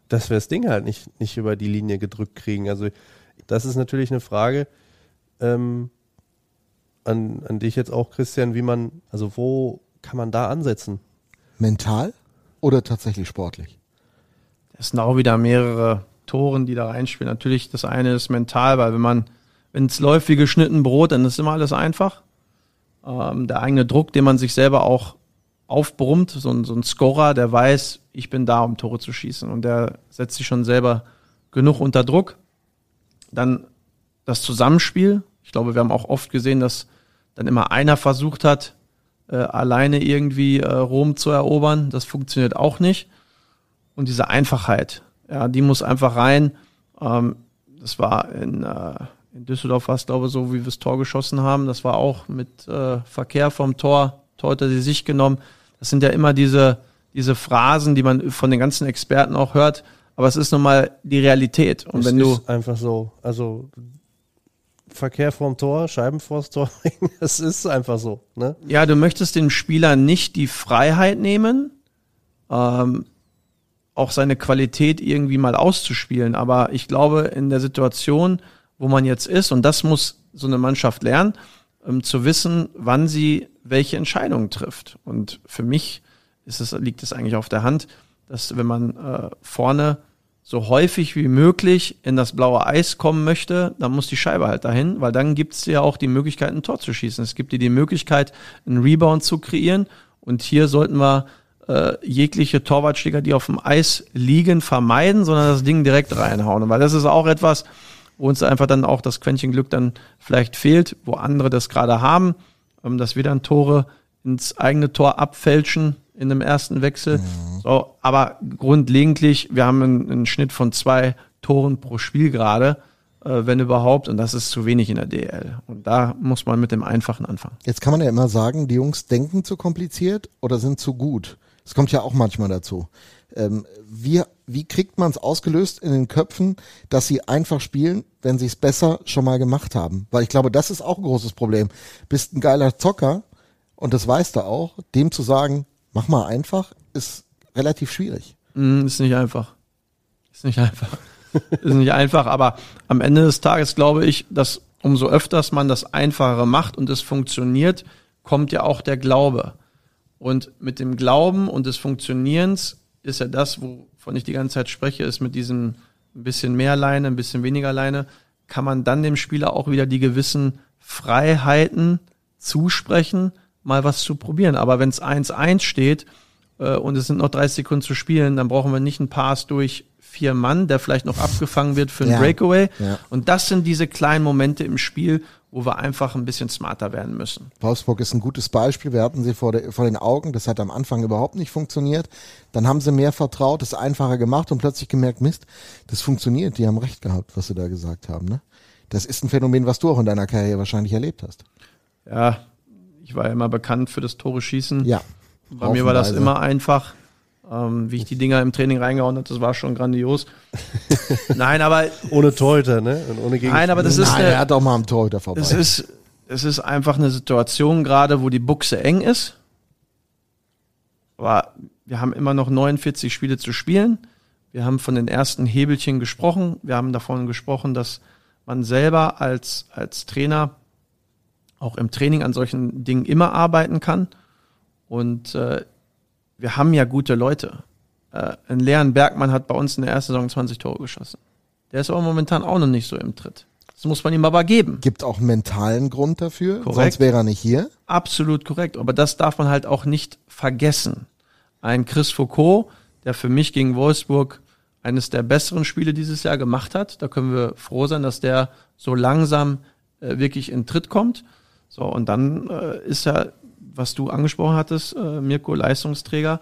dass wir das Ding halt nicht, nicht über die Linie gedrückt kriegen. Also das ist natürlich eine Frage ähm, an, an dich jetzt auch, Christian, wie man, also wo kann man da ansetzen? Mental oder tatsächlich sportlich? Es sind auch wieder mehrere Toren, die da reinspielen. Natürlich, das eine ist mental, weil wenn man, es läuft wie geschnitten Brot, dann ist immer alles einfach. Ähm, der eigene Druck, den man sich selber auch aufbrummt, so ein, so ein Scorer, der weiß, ich bin da, um Tore zu schießen. Und der setzt sich schon selber genug unter Druck. Dann das Zusammenspiel. Ich glaube, wir haben auch oft gesehen, dass dann immer einer versucht hat, äh, alleine irgendwie äh, Rom zu erobern. Das funktioniert auch nicht. Und diese Einfachheit, ja, die muss einfach rein. Ähm, das war in, äh, in Düsseldorf war es, glaube ich, so, wie wir das Tor geschossen haben. Das war auch mit äh, Verkehr vom Tor, Tor hat er sie sich genommen. Das sind ja immer diese, diese Phrasen, die man von den ganzen Experten auch hört. Aber es ist nun mal die Realität. Und es wenn du ist einfach so. Also Verkehr vorm Tor, Scheiben vors Tor bringen, das ist einfach so. Ne? Ja, du möchtest dem Spieler nicht die Freiheit nehmen, ähm, auch seine Qualität irgendwie mal auszuspielen. Aber ich glaube, in der Situation, wo man jetzt ist, und das muss so eine Mannschaft lernen, ähm, zu wissen, wann sie welche Entscheidungen trifft. Und für mich ist es, liegt es eigentlich auf der Hand, dass wenn man äh, vorne so häufig wie möglich in das blaue Eis kommen möchte, dann muss die Scheibe halt dahin, weil dann gibt es ja auch die Möglichkeit, ein Tor zu schießen. Es gibt dir die Möglichkeit, einen Rebound zu kreieren. Und hier sollten wir äh, jegliche Torwartschläger, die auf dem Eis liegen, vermeiden, sondern das Ding direkt reinhauen. Weil das ist auch etwas, wo uns einfach dann auch das Quäntchen Glück dann vielleicht fehlt, wo andere das gerade haben, ähm, dass wir dann Tore ins eigene Tor abfälschen in dem ersten Wechsel. Mhm. So, aber grundlegentlich, wir haben einen, einen, Schnitt von zwei Toren pro Spiel gerade, äh, wenn überhaupt, und das ist zu wenig in der DL. Und da muss man mit dem Einfachen anfangen. Jetzt kann man ja immer sagen, die Jungs denken zu kompliziert oder sind zu gut. Das kommt ja auch manchmal dazu. Ähm, wie, wie kriegt man es ausgelöst in den Köpfen, dass sie einfach spielen, wenn sie es besser schon mal gemacht haben? Weil ich glaube, das ist auch ein großes Problem. Bist ein geiler Zocker und das weißt du auch, dem zu sagen, mach mal einfach, ist relativ schwierig. Mm, ist nicht einfach. Ist nicht einfach. ist nicht einfach, aber am Ende des Tages glaube ich, dass umso öfters man das Einfachere macht und es funktioniert, kommt ja auch der Glaube. Und mit dem Glauben und des Funktionierens ist ja das, wovon ich die ganze Zeit spreche, ist mit diesem ein bisschen mehr Leine, ein bisschen weniger Leine, kann man dann dem Spieler auch wieder die gewissen Freiheiten zusprechen, mal was zu probieren. Aber wenn es 1-1 steht äh, und es sind noch 30 Sekunden zu spielen, dann brauchen wir nicht einen Pass durch vier Mann, der vielleicht noch abgefangen wird für einen ja. Breakaway. Ja. Und das sind diese kleinen Momente im Spiel, wo wir einfach ein bisschen smarter werden müssen. Wolfsburg ist ein gutes Beispiel. Wir hatten sie vor, de, vor, den Augen. Das hat am Anfang überhaupt nicht funktioniert. Dann haben sie mehr vertraut, es einfacher gemacht und plötzlich gemerkt, Mist, das funktioniert. Die haben recht gehabt, was sie da gesagt haben. Ne? Das ist ein Phänomen, was du auch in deiner Karriere wahrscheinlich erlebt hast. Ja, ich war ja immer bekannt für das Tore schießen. Ja. Bei mir war das immer einfach. Ähm, wie ich die Dinger im Training reingehauen habe, das war schon grandios. Nein, aber. Ohne Torhüter, ne? Und ohne Nein, aber das ist. Nein, eine, er hat auch mal am Torhüter vorbei. Es ist, es ist einfach eine Situation gerade, wo die Buchse eng ist. Aber wir haben immer noch 49 Spiele zu spielen. Wir haben von den ersten Hebelchen gesprochen. Wir haben davon gesprochen, dass man selber als, als Trainer auch im Training an solchen Dingen immer arbeiten kann. Und äh, wir haben ja gute Leute. Äh, ein Leon Bergmann hat bei uns in der ersten Saison 20 Tore geschossen. Der ist aber momentan auch noch nicht so im Tritt. Das muss man ihm aber geben. Gibt auch einen mentalen Grund dafür, korrekt. sonst wäre er nicht hier. Absolut korrekt. Aber das darf man halt auch nicht vergessen. Ein Chris Foucault, der für mich gegen Wolfsburg eines der besseren Spiele dieses Jahr gemacht hat. Da können wir froh sein, dass der so langsam äh, wirklich in Tritt kommt. So, und dann äh, ist ja, was du angesprochen hattest, äh, Mirko, Leistungsträger,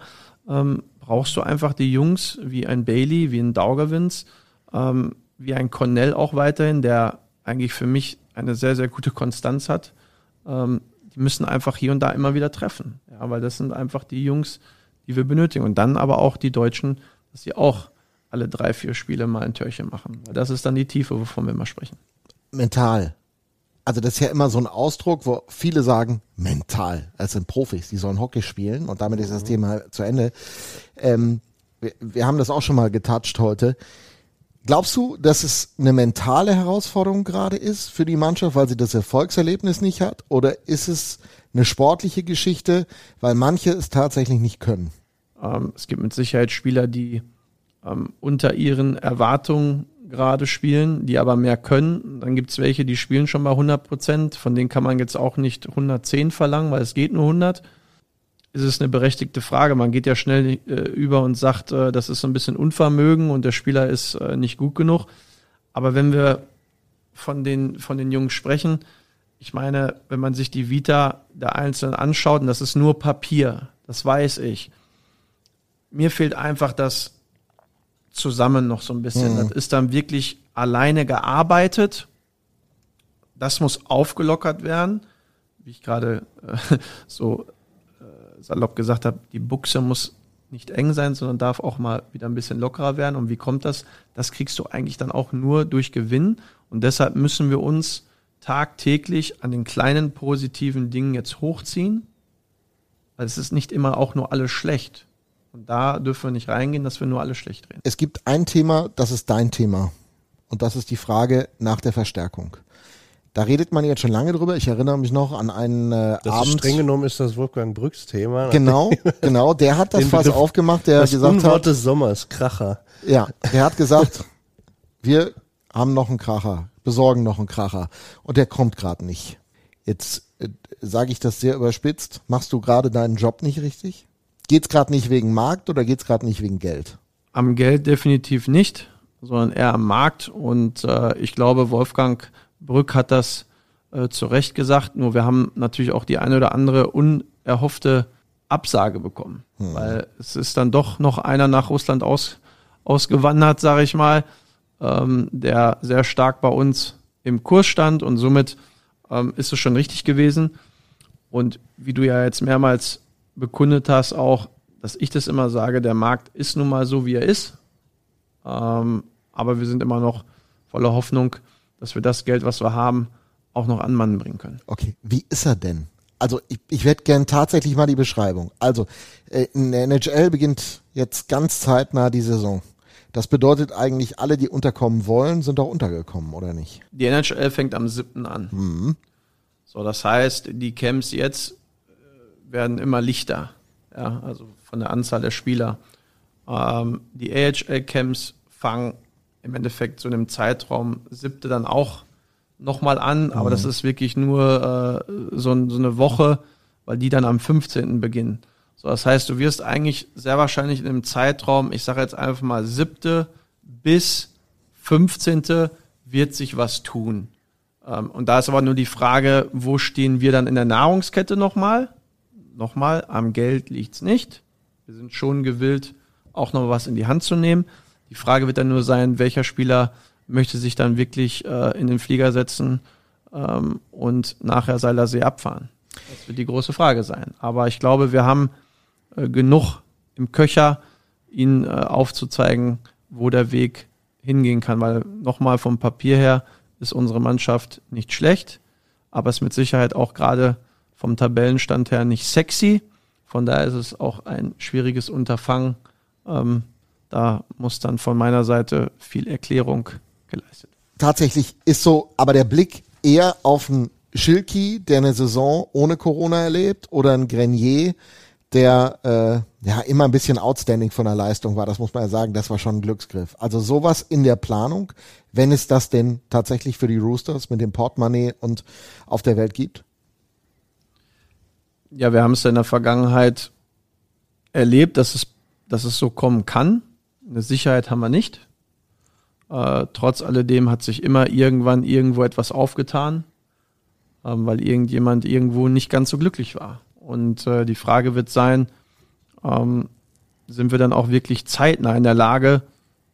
ähm, brauchst du einfach die Jungs wie ein Bailey, wie ein Daugerwins, ähm, wie ein Cornell auch weiterhin, der eigentlich für mich eine sehr, sehr gute Konstanz hat. Ähm, die müssen einfach hier und da immer wieder treffen. Ja, weil das sind einfach die Jungs, die wir benötigen. Und dann aber auch die Deutschen, dass sie auch alle drei, vier Spiele mal ein Törchen machen. Das ist dann die Tiefe, wovon wir immer sprechen. Mental. Also das ist ja immer so ein Ausdruck, wo viele sagen, mental. Das sind Profis, die sollen Hockey spielen und damit ist das Thema zu Ende. Ähm, wir, wir haben das auch schon mal getoucht heute. Glaubst du, dass es eine mentale Herausforderung gerade ist für die Mannschaft, weil sie das Erfolgserlebnis nicht hat? Oder ist es eine sportliche Geschichte, weil manche es tatsächlich nicht können? Ähm, es gibt mit Sicherheit Spieler, die ähm, unter ihren Erwartungen gerade spielen, die aber mehr können. Dann gibt es welche, die spielen schon bei 100 Prozent. Von denen kann man jetzt auch nicht 110 verlangen, weil es geht nur 100 ist es eine berechtigte Frage. Man geht ja schnell äh, über und sagt, äh, das ist so ein bisschen Unvermögen und der Spieler ist äh, nicht gut genug. Aber wenn wir von den, von den Jungs sprechen, ich meine, wenn man sich die Vita der Einzelnen anschaut, und das ist nur Papier, das weiß ich. Mir fehlt einfach das zusammen noch so ein bisschen. Mhm. Das ist dann wirklich alleine gearbeitet. Das muss aufgelockert werden, wie ich gerade äh, so salopp gesagt habe, die Buchse muss nicht eng sein, sondern darf auch mal wieder ein bisschen lockerer werden. Und wie kommt das? Das kriegst du eigentlich dann auch nur durch Gewinn. Und deshalb müssen wir uns tagtäglich an den kleinen positiven Dingen jetzt hochziehen. Weil es ist nicht immer auch nur alles schlecht. Und da dürfen wir nicht reingehen, dass wir nur alles schlecht reden. Es gibt ein Thema, das ist dein Thema. Und das ist die Frage nach der Verstärkung. Da redet man jetzt schon lange drüber. Ich erinnere mich noch an einen äh, das Abend. Ist streng genommen ist das Wolfgang Brücks Thema. Genau, genau. Der hat das Fass Begriff, aufgemacht, der das gesagt Unwort hat. des Sommers, Kracher. Ja, der hat gesagt, wir haben noch einen Kracher, besorgen noch einen Kracher. Und der kommt gerade nicht. Jetzt äh, sage ich das sehr überspitzt. Machst du gerade deinen Job nicht richtig? Geht's gerade nicht wegen Markt oder geht's gerade nicht wegen Geld? Am Geld definitiv nicht, sondern eher am Markt. Und äh, ich glaube, Wolfgang Brück hat das äh, zu Recht gesagt, nur wir haben natürlich auch die eine oder andere unerhoffte Absage bekommen, hm. weil es ist dann doch noch einer nach Russland aus, ausgewandert, sage ich mal, ähm, der sehr stark bei uns im Kurs stand und somit ähm, ist es schon richtig gewesen. Und wie du ja jetzt mehrmals bekundet hast, auch, dass ich das immer sage, der Markt ist nun mal so, wie er ist. Ähm, aber wir sind immer noch voller Hoffnung, dass wir das Geld, was wir haben, auch noch an Mann bringen können. Okay, wie ist er denn? Also ich, ich werde gern tatsächlich mal die Beschreibung. Also äh, in der NHL beginnt jetzt ganz zeitnah die Saison. Das bedeutet eigentlich, alle, die unterkommen wollen, sind auch untergekommen, oder nicht? Die NHL fängt am 7. an. Mhm. So, das heißt, die Camps jetzt werden immer lichter. Ja, also von der Anzahl der Spieler. Ähm, die AHL-Camps fangen im Endeffekt so in einem Zeitraum siebte dann auch nochmal an, aber mhm. das ist wirklich nur äh, so, so, eine Woche, weil die dann am 15. beginnen. So, das heißt, du wirst eigentlich sehr wahrscheinlich in einem Zeitraum, ich sage jetzt einfach mal siebte bis 15. wird sich was tun. Ähm, und da ist aber nur die Frage, wo stehen wir dann in der Nahrungskette nochmal? Nochmal, am Geld liegt's nicht. Wir sind schon gewillt, auch noch was in die Hand zu nehmen. Die Frage wird dann nur sein, welcher Spieler möchte sich dann wirklich äh, in den Flieger setzen ähm, und nachher Seilersee abfahren. Das wird die große Frage sein. Aber ich glaube, wir haben äh, genug im Köcher, ihnen äh, aufzuzeigen, wo der Weg hingehen kann. Weil nochmal vom Papier her ist unsere Mannschaft nicht schlecht, aber ist mit Sicherheit auch gerade vom Tabellenstand her nicht sexy. Von daher ist es auch ein schwieriges Unterfangen, ähm, da muss dann von meiner Seite viel Erklärung geleistet. Tatsächlich ist so, aber der Blick eher auf einen Schilki, der eine Saison ohne Corona erlebt, oder ein Grenier, der äh, ja immer ein bisschen outstanding von der Leistung war, das muss man ja sagen, das war schon ein Glücksgriff. Also sowas in der Planung, wenn es das denn tatsächlich für die Roosters mit dem Portemonnaie und auf der Welt gibt? Ja, wir haben es in der Vergangenheit erlebt, dass es, dass es so kommen kann. Eine Sicherheit haben wir nicht. Äh, trotz alledem hat sich immer irgendwann irgendwo etwas aufgetan, äh, weil irgendjemand irgendwo nicht ganz so glücklich war. Und äh, die Frage wird sein, ähm, sind wir dann auch wirklich zeitnah in der Lage,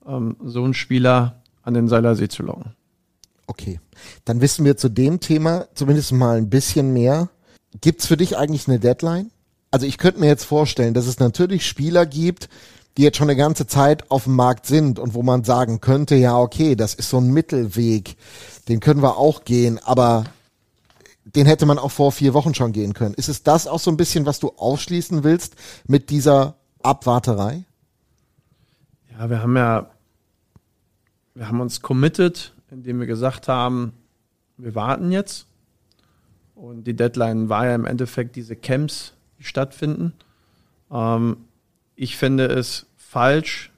ähm, so einen Spieler an den Seilersee zu locken? Okay, dann wissen wir zu dem Thema zumindest mal ein bisschen mehr. Gibt es für dich eigentlich eine Deadline? Also ich könnte mir jetzt vorstellen, dass es natürlich Spieler gibt, die jetzt schon eine ganze Zeit auf dem Markt sind und wo man sagen könnte, ja, okay, das ist so ein Mittelweg, den können wir auch gehen, aber den hätte man auch vor vier Wochen schon gehen können. Ist es das auch so ein bisschen, was du ausschließen willst mit dieser Abwarterei? Ja, wir haben ja, wir haben uns committed, indem wir gesagt haben, wir warten jetzt. Und die Deadline war ja im Endeffekt diese Camps, die stattfinden. Ähm, ich finde es falsch,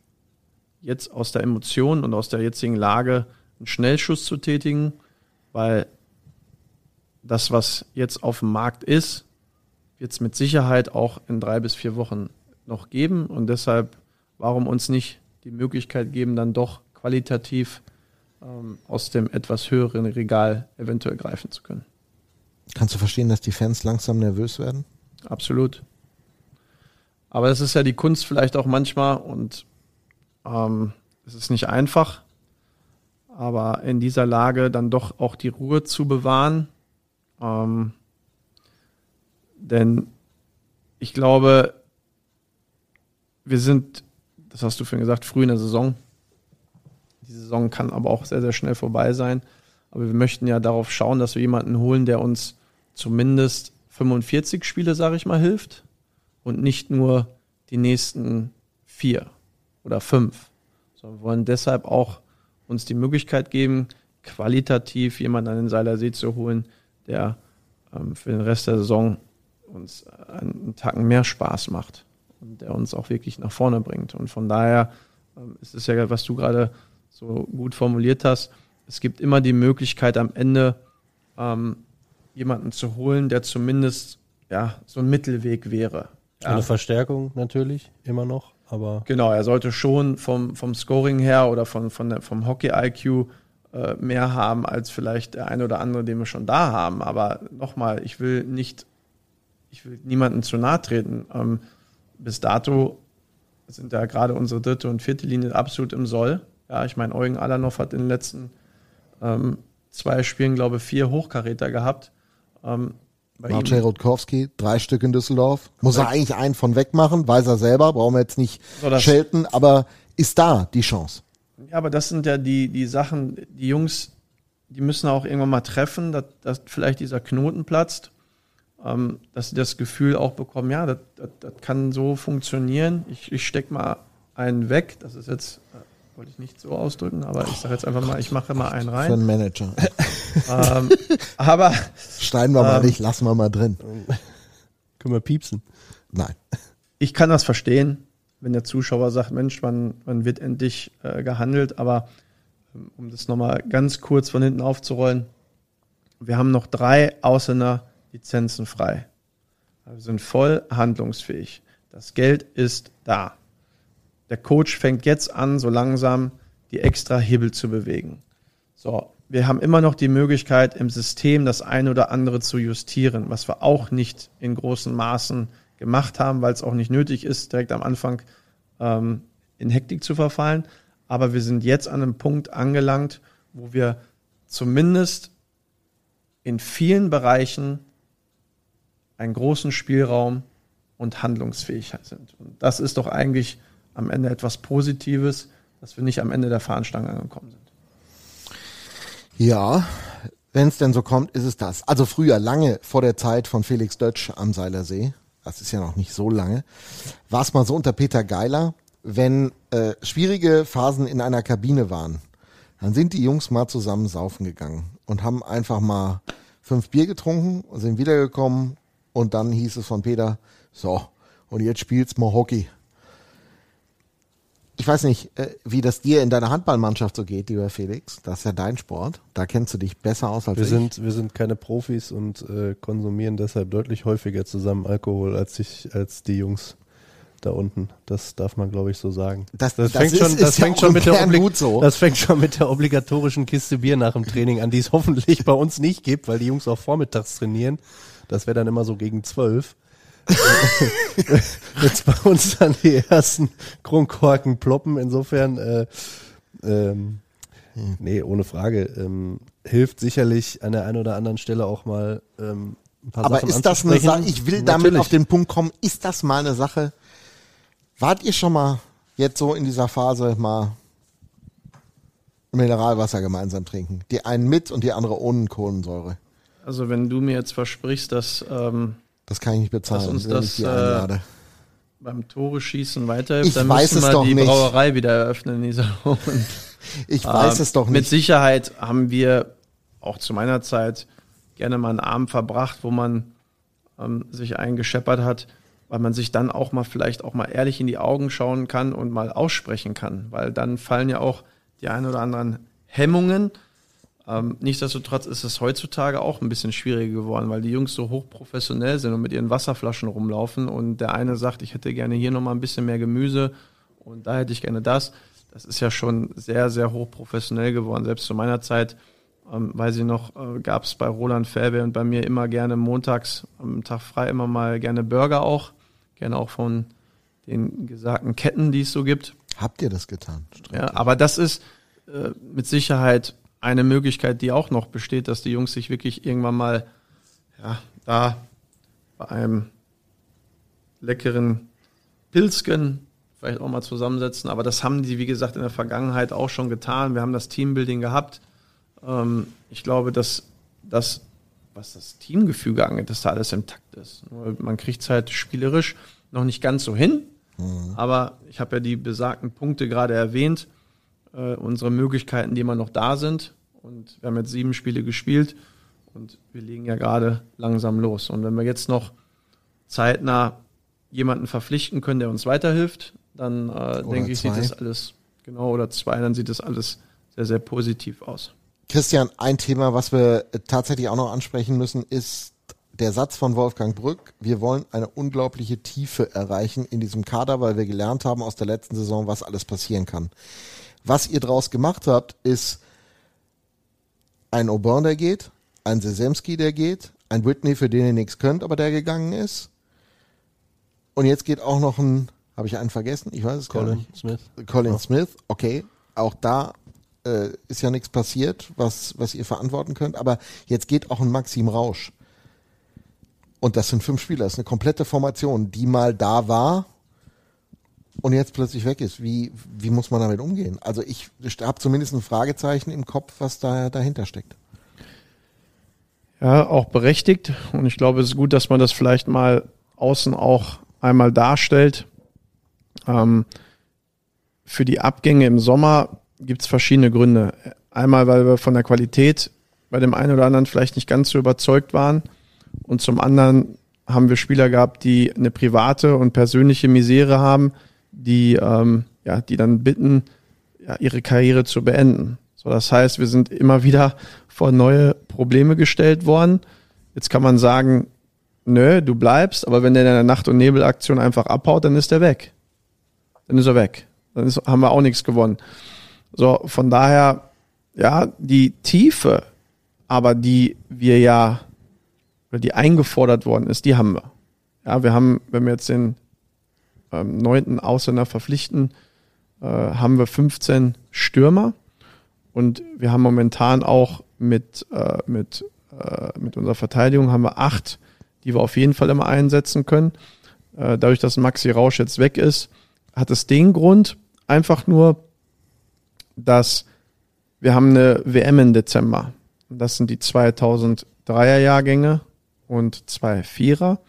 jetzt aus der Emotion und aus der jetzigen Lage einen Schnellschuss zu tätigen, weil das, was jetzt auf dem Markt ist, wird es mit Sicherheit auch in drei bis vier Wochen noch geben. Und deshalb, warum uns nicht die Möglichkeit geben, dann doch qualitativ ähm, aus dem etwas höheren Regal eventuell greifen zu können. Kannst du verstehen, dass die Fans langsam nervös werden? Absolut. Aber das ist ja die Kunst vielleicht auch manchmal und ähm, es ist nicht einfach, aber in dieser Lage dann doch auch die Ruhe zu bewahren. Ähm, denn ich glaube, wir sind, das hast du vorhin gesagt, früh in der Saison. Die Saison kann aber auch sehr, sehr schnell vorbei sein. Aber wir möchten ja darauf schauen, dass wir jemanden holen, der uns zumindest 45 Spiele, sage ich mal, hilft und nicht nur die nächsten vier oder fünf. Sondern wir wollen deshalb auch uns die Möglichkeit geben, qualitativ jemanden an den Seilersee zu holen, der ähm, für den Rest der Saison uns einen Tacken mehr Spaß macht und der uns auch wirklich nach vorne bringt. Und von daher ähm, ist es ja, was du gerade so gut formuliert hast, es gibt immer die Möglichkeit am Ende ähm, jemanden zu holen, der zumindest ja, so ein Mittelweg wäre. Ja. Eine Verstärkung natürlich, immer noch, aber. Genau, er sollte schon vom, vom Scoring her oder von, von der, vom Hockey-IQ äh, mehr haben als vielleicht der eine oder andere, den wir schon da haben. Aber nochmal, ich will nicht, ich will niemandem zu nahe treten. Ähm, bis dato sind ja gerade unsere dritte und vierte Linie absolut im Soll. Ja, ich meine, Eugen Alanov hat in den letzten ähm, zwei Spielen, glaube ich, vier Hochkaräter gehabt. Ähm, Marcel Rutkowski, drei Stück in Düsseldorf. Muss er eigentlich einen von wegmachen, weiß er selber, brauchen wir jetzt nicht so, schelten, aber ist da die Chance. Ja, aber das sind ja die, die Sachen, die Jungs, die müssen auch irgendwann mal treffen, dass, dass vielleicht dieser Knoten platzt, ähm, dass sie das Gefühl auch bekommen, ja, das, das, das kann so funktionieren. Ich, ich stecke mal einen weg, das ist jetzt wollte ich nicht so ausdrücken, aber ich sage jetzt einfach mal, ich mache mal einen rein. Für einen Manager. ähm, aber. Schneiden wir mal ähm, nicht, lassen wir mal drin. Können wir piepsen? Nein. Ich kann das verstehen, wenn der Zuschauer sagt, Mensch, wann, wann wird endlich äh, gehandelt, aber ähm, um das nochmal ganz kurz von hinten aufzurollen, wir haben noch drei Ausländer Lizenzen frei. Wir sind voll handlungsfähig. Das Geld ist da der Coach fängt jetzt an, so langsam die extra Hebel zu bewegen. So, wir haben immer noch die Möglichkeit, im System das eine oder andere zu justieren, was wir auch nicht in großen Maßen gemacht haben, weil es auch nicht nötig ist, direkt am Anfang ähm, in Hektik zu verfallen. Aber wir sind jetzt an einem Punkt angelangt, wo wir zumindest in vielen Bereichen einen großen Spielraum und Handlungsfähigkeit sind. Und das ist doch eigentlich am Ende etwas Positives, dass wir nicht am Ende der Fahnenstange angekommen sind. Ja, wenn es denn so kommt, ist es das. Also früher, lange vor der Zeit von Felix Dötsch am Seilersee, das ist ja noch nicht so lange, war es mal so unter Peter Geiler, wenn äh, schwierige Phasen in einer Kabine waren, dann sind die Jungs mal zusammen saufen gegangen und haben einfach mal fünf Bier getrunken, sind wiedergekommen und dann hieß es von Peter, so, und jetzt spielt's mal Hockey ich weiß nicht, äh, wie das dir in deiner Handballmannschaft so geht, lieber Felix. Das ist ja dein Sport. Da kennst du dich besser aus als wir ich. Sind, wir sind keine Profis und äh, konsumieren deshalb deutlich häufiger zusammen Alkohol als, ich, als die Jungs da unten. Das darf man, glaube ich, so sagen. Das, das, das fängt, ist, schon, das fängt schon mit der gut so. Das fängt schon mit der obligatorischen Kiste Bier nach dem Training an, die es hoffentlich bei uns nicht gibt, weil die Jungs auch vormittags trainieren. Das wäre dann immer so gegen zwölf. jetzt bei uns dann die ersten Kronkorken ploppen. Insofern, äh, ähm, nee, ohne Frage. Ähm, hilft sicherlich an der einen oder anderen Stelle auch mal ähm, ein paar Aber Sachen ist das eine Sache, ich will damit Natürlich. auf den Punkt kommen, ist das mal eine Sache, wart ihr schon mal jetzt so in dieser Phase mal Mineralwasser gemeinsam trinken. Die einen mit und die andere ohne Kohlensäure. Also wenn du mir jetzt versprichst, dass ähm, Das kann ich nicht bezahlen, Lass uns wenn das, ich die äh, einlade. beim Tore schießen weiterhilft, Ich dann weiß müssen es wir doch die nicht. Brauerei wieder eröffnen in Iserlohn. Ich weiß Ähm, es doch Mit nicht. Sicherheit haben wir auch zu meiner Zeit gerne mal einen Abend verbracht, wo man ähm, sich eingescheppert hat, weil man sich dann auch mal vielleicht auch mal ehrlich in die Augen schauen kann und mal aussprechen kann, weil dann fallen ja auch die ein oder anderen Hemmungen. Ähm, nichtsdestotrotz ist es heutzutage auch ein bisschen schwieriger geworden, weil die Jungs so hochprofessionell sind und mit ihren Wasserflaschen rumlaufen und der eine sagt, ich hätte gerne hier nochmal ein bisschen mehr Gemüse und da hätte ich gerne das. Das ist ja schon sehr, sehr hochprofessionell geworden. Selbst zu meiner Zeit, ähm, weiß ich noch, äh, gab es bei Roland Färbe und bei mir immer gerne montags am Tag frei immer mal gerne Burger auch. Gerne auch von den gesagten Ketten, die es so gibt. Habt ihr das getan? Ja, aber das ist äh, mit Sicherheit eine Möglichkeit, die auch noch besteht, dass die Jungs sich wirklich irgendwann mal ja, da bei einem leckeren Pilzken vielleicht auch mal zusammensetzen. Aber das haben die, wie gesagt, in der Vergangenheit auch schon getan. Wir haben das Teambuilding gehabt. Ähm, ich glaube, dass das, was das Teamgefüge angeht, dass da alles im Takt ist. Nur man kriegt es halt spielerisch noch nicht ganz so hin. Aber ich habe ja die besagten Punkte gerade erwähnt, äh, unsere Möglichkeiten, die immer noch da sind. Und wir haben jetzt sieben Spiele gespielt und wir legen ja gerade langsam los. Und wenn wir jetzt noch zeitnah jemanden verpflichten können, der uns weiterhilft, dann äh, denke ich, sieht zwei. das alles, genau, oder zwei, dann sieht das alles sehr, sehr positiv aus. Christian, ein Thema, was wir tatsächlich auch noch ansprechen müssen, ist der Satz von Wolfgang Brück. Wir wollen eine unglaubliche Tiefe erreichen in diesem Kader, weil wir gelernt haben aus der letzten Saison, was alles passieren kann. Was ihr draus gemacht habt, ist ein Aubin, der geht, ein Sesemski, der geht, ein Whitney, für den ihr nichts könnt, aber der gegangen ist. Und jetzt geht auch noch ein, habe ich einen vergessen? Ich weiß es gar Colin nicht. Smith. Colin Smith, okay. Auch da äh, ist ja nichts passiert, was, was ihr verantworten könnt. Aber jetzt geht auch ein Maxim Rausch. Und das sind fünf Spieler. Das ist eine komplette Formation, die mal da war und jetzt plötzlich weg ist. Wie, wie muss man damit umgehen? Also ich habe zumindest ein Fragezeichen im Kopf, was da dahinter steckt. Ja, auch berechtigt. Und ich glaube, es ist gut, dass man das vielleicht mal außen auch einmal darstellt. Ähm, für die Abgänge im Sommer gibt es verschiedene Gründe. Einmal, weil wir von der Qualität bei dem einen oder anderen vielleicht nicht ganz so überzeugt waren. Und zum anderen haben wir Spieler gehabt, die eine private und persönliche Misere haben, die, ähm, ja, die dann bitten, ja, ihre Karriere zu beenden. So, das heißt, wir sind immer wieder vor neue Probleme gestellt worden. Jetzt kann man sagen, nö, du bleibst, aber wenn der in der Nacht- und Nebelaktion einfach abhaut, dann ist er weg. Dann ist er weg. Dann ist, haben wir auch nichts gewonnen. So, von daher, ja, die Tiefe, aber die wir ja, oder die eingefordert worden ist, die haben wir. Ja, wir haben, wenn wir jetzt den ähm, neunten Ausländer verpflichten, äh, haben wir 15 Stürmer und wir haben momentan auch mit, äh, mit, äh, mit unserer Verteidigung haben wir acht, die wir auf jeden Fall immer einsetzen können. Dadurch, dass Maxi Rausch jetzt weg ist, hat es den Grund einfach nur, dass wir haben eine WM im Dezember. Das sind die 2003er Jahrgänge und zwei Vierer.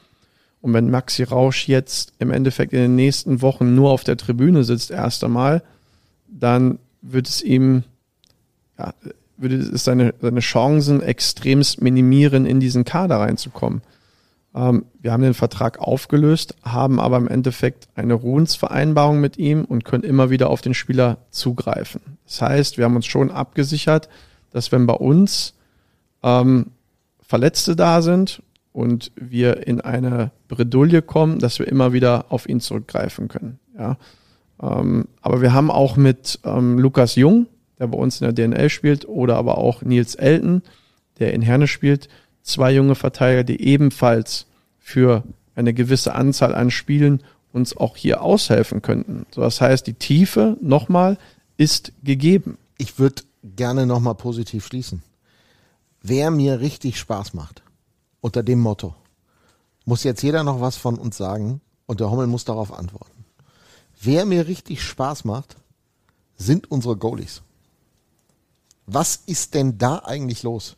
Und wenn Maxi Rausch jetzt im Endeffekt in den nächsten Wochen nur auf der Tribüne sitzt, erst einmal, dann wird es ihm, ja, würde es seine, seine Chancen extremst minimieren, in diesen Kader reinzukommen. Ähm, wir haben den Vertrag aufgelöst, haben aber im Endeffekt eine Ruhensvereinbarung mit ihm und können immer wieder auf den Spieler zugreifen. Das heißt, wir haben uns schon abgesichert, dass wenn bei uns ähm, Verletzte da sind und wir in eine Bredouille kommen, dass wir immer wieder auf ihn zurückgreifen können. Ja. Ähm, aber wir haben auch mit ähm, Lukas Jung, der bei uns in der DNL spielt, oder aber auch Nils Elton, der in Herne spielt, zwei junge Verteidiger, die ebenfalls für eine gewisse Anzahl an Spielen uns auch hier aushelfen könnten. So, das heißt, die Tiefe nochmal ist gegeben. Ich würde gerne nochmal positiv schließen. Wer mir richtig Spaß macht, unter dem Motto, muss jetzt jeder noch was von uns sagen und der Hommel muss darauf antworten. Wer mir richtig Spaß macht, sind unsere Goalies. Was ist denn da eigentlich los?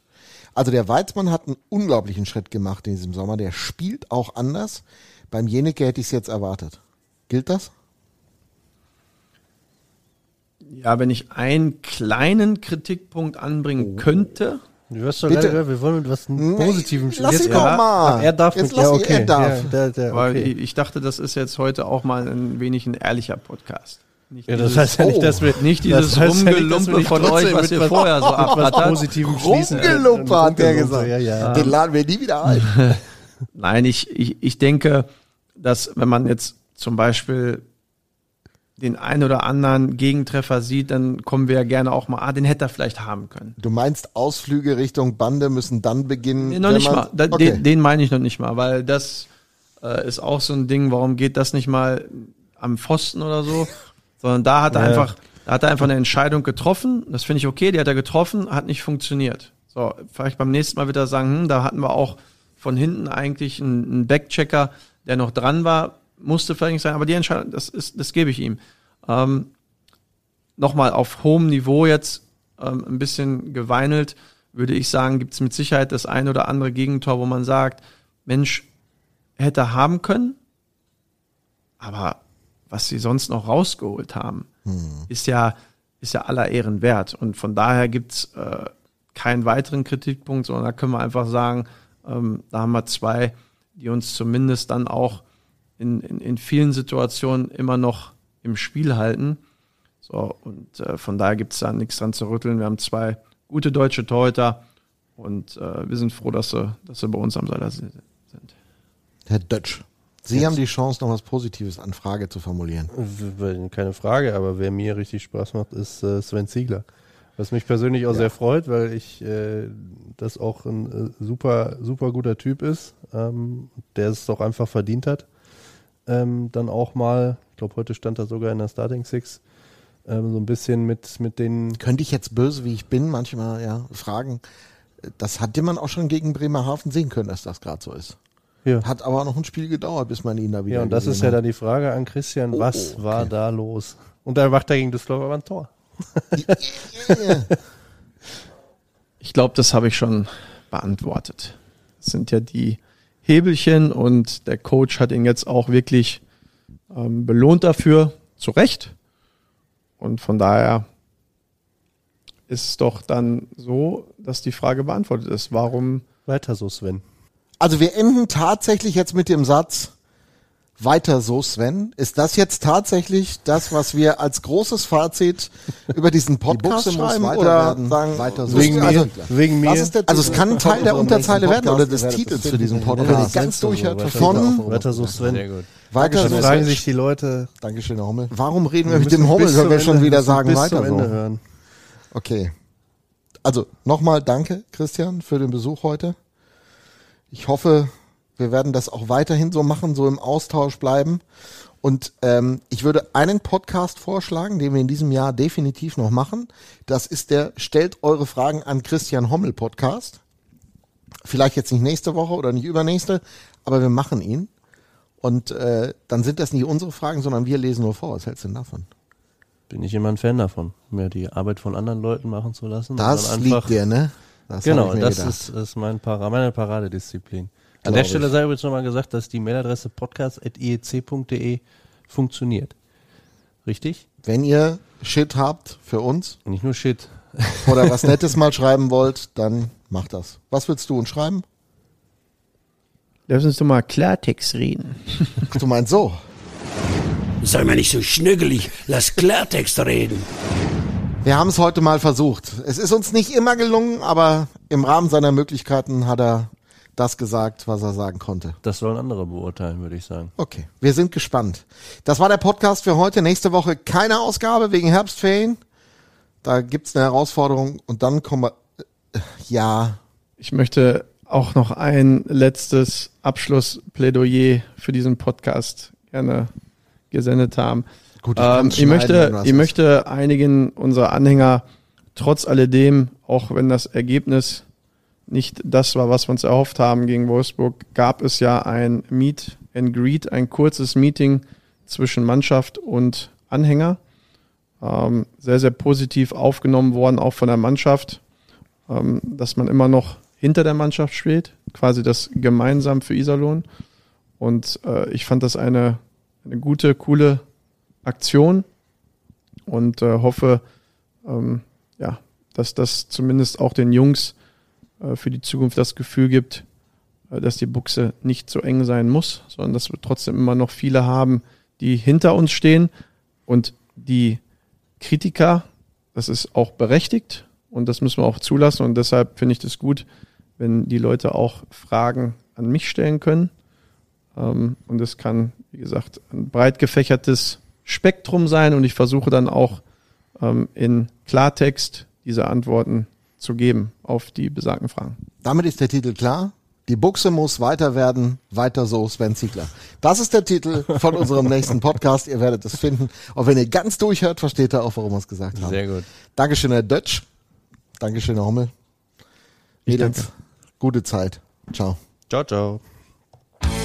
Also der Weizmann hat einen unglaublichen Schritt gemacht in diesem Sommer. Der spielt auch anders. Beim Jeneke hätte ich es jetzt erwartet. Gilt das? Ja, wenn ich einen kleinen Kritikpunkt anbringen könnte, Du hast Bitte. gerade gehört, wir wollen mit was Nee, Positivem lass ihn Jetzt- doch mal. Er darf Jetzt mit, lass ja, ihn, okay. er darf. Ja, der, der, weil okay. ich, ich dachte, das ist jetzt heute auch mal ein wenig ein ehrlicher Podcast. Nicht Ja, das dieses- heißt ja nicht, Oh. dass wir nicht das dieses heißt ja nicht, dass wir Rumgelumpe nicht von euch, was mit ihr vorher so. Positivem schließen. Rumgelumpe hat der Rumgelumpe, gesagt. Ja, ja. Den laden wir nie wieder ein. Nein, ich, ich, ich denke, dass wenn man jetzt zum Beispiel den ein oder anderen Gegentreffer sieht, dann kommen wir ja gerne auch mal, ah, den hätte er vielleicht haben können. Du meinst, Ausflüge Richtung Bande müssen dann beginnen? Nee, noch nicht mal. Da, okay. den, den meine ich noch nicht mal, weil das äh, ist auch so ein Ding, warum geht das nicht mal am Pfosten oder so? Sondern da hat er Ja. einfach, da hat er einfach eine Entscheidung getroffen. Das finde ich okay, die hat er getroffen, hat nicht funktioniert. So, vielleicht beim nächsten Mal wieder sagen, hm, da hatten wir auch von hinten eigentlich einen, einen Backchecker, der noch dran war, musste vielleicht nicht sein, aber die Entscheidung, das ist, das gebe ich ihm. Ähm, Nochmal auf hohem Niveau jetzt ähm, ein bisschen geweinelt, würde ich sagen, gibt es mit Sicherheit das ein oder andere Gegentor, wo man sagt, Mensch, hätte haben können, aber was sie sonst noch rausgeholt haben, ist ja ist ja aller Ehren wert. Und von daher gibt's äh, keinen weiteren Kritikpunkt, sondern da können wir einfach sagen, ähm, da haben wir zwei, die uns zumindest dann auch in, in, in vielen Situationen immer noch im Spiel halten. So, und äh, von daher gibt's da nichts dran zu rütteln. Wir haben zwei gute deutsche Torhüter und äh, wir sind froh, dass sie, dass sie bei uns am Seiler sind. Herr Dötsch, Sie haben die Chance, noch was Positives an Frage zu formulieren. Keine Frage, aber wer mir richtig Spaß macht, ist äh, Sven Ziegler. Was mich persönlich auch sehr freut, weil ich äh, das auch ein äh, super, super guter Typ ist, ähm, der es doch einfach verdient hat. Ähm, dann auch mal, ich glaube, heute stand er sogar in der Starting Six, ähm, so ein bisschen mit, mit den Könnte ich jetzt böse, wie ich bin, manchmal ja fragen. Das hatte man auch schon gegen Bremerhaven sehen können, dass das gerade so ist. Ja. Hat aber noch ein Spiel gedauert, bis man ihn da wieder Ja, und das ist ja hat. dann die Frage an Christian, Oh, was okay. war da los? Und dann macht er gegen Düsseldorf aber ein Tor. Ich glaube, das habe ich schon beantwortet. Das sind ja die Hebelchen und der Coach hat ihn jetzt auch wirklich ähm, belohnt dafür, zu Recht. Und von daher ist es doch dann so, dass die Frage beantwortet ist. Warum? Weiter so, Sven. Also wir enden tatsächlich jetzt mit dem Satz, weiter so, Sven. Ist das jetzt tatsächlich das, was wir als großes Fazit über diesen Podcast muss schreiben oder sagen, weiter so. Wegen also, mir. Wegen mir. Also es kann ein Teil der Unterzeile werden oder des Titels für diesen. Podcast. Ja, Ganz so, durchhört weiter von so. Weiter so, Sven. Sehr gut. weiter so. Dann fragen sich die Leute, Dankeschön, Herr Hummel. Warum reden wir wir mit dem bis wenn wir schon Ende- wieder sagen, bis weiter zum Ende so? hören. Okay. Also nochmal danke, Christian, für den Besuch heute. Ich hoffe, wir werden das auch weiterhin so machen, so im Austausch bleiben. Und ähm, ich würde einen Podcast vorschlagen, den wir in diesem Jahr definitiv noch machen. Das ist der Stellt eure Fragen an Christian Hommel Podcast. Vielleicht jetzt nicht nächste Woche oder nicht übernächste, aber wir machen ihn. Und äh, dann sind das nicht unsere Fragen, sondern wir lesen nur vor. Was hältst du denn davon? Bin ich immer ein Fan davon, mir die Arbeit von anderen Leuten machen zu lassen. Das liegt dir, ne? Das Genau, das ist, ist mein Para, meine Paradedisziplin. An der Stelle ich. sei übrigens nochmal gesagt, dass die Mailadresse podcast.iec.de funktioniert. Richtig? Wenn ihr Shit habt für uns Nicht nur Shit. oder was Nettes mal schreiben wollt, dann macht das. Was willst du uns schreiben? Lass uns doch mal Klartext reden. Ach, du meinst so. Sei mal nicht so schnögelig, lass Klartext reden. Wir haben es heute mal versucht. Es ist uns nicht immer gelungen, aber im Rahmen seiner Möglichkeiten hat er das gesagt, was er sagen konnte. Das sollen andere beurteilen, würde ich sagen. Okay, wir sind gespannt. Das war der Podcast für heute. Nächste Woche keine Ausgabe wegen Herbstferien. Da gibt's eine Herausforderung und dann kommen wir. äh, Ja, Ich möchte auch noch ein letztes Abschlussplädoyer für diesen Podcast gerne gesendet haben. Gut, ich ähm, ich möchte, ich möchte einigen unserer Anhänger trotz alledem, auch wenn das Ergebnis nicht das war, was wir uns erhofft haben gegen Wolfsburg, gab es ja ein Meet and Greet, ein kurzes Meeting zwischen Mannschaft und Anhänger. Ähm, sehr, sehr positiv aufgenommen worden, auch von der Mannschaft, ähm, dass man immer noch hinter der Mannschaft spielt, quasi das gemeinsam für Iserlohn. Und äh, ich fand das eine, eine gute, coole Aktion und äh, hoffe, ähm, ja, dass das zumindest auch den Jungs für die Zukunft das Gefühl gibt, äh, dass die Buchse nicht so eng sein muss, sondern dass wir trotzdem immer noch viele haben, die hinter uns stehen. Und die Kritiker, das ist auch berechtigt und das müssen wir auch zulassen. Und deshalb finde ich das gut, wenn die Leute auch Fragen an mich stellen können. Ähm, und es kann, wie gesagt, ein breit gefächertes Spektrum sein. Und ich versuche dann auch ähm, in Klartext diese Antworten zu geben auf die besagten Fragen. Damit ist der Titel klar. Die Buchse muss weiter werden, weiter so Sven Ziegler. Das ist der Titel von unserem nächsten Podcast. Ihr werdet es finden. Und wenn ihr ganz durchhört, versteht ihr auch, warum wir es gesagt haben. Sehr gut. Dankeschön, Herr Dötsch. Dankeschön, Herr Hommel. Ich Mädels, danke. gute Zeit. Ciao. Ciao, ciao.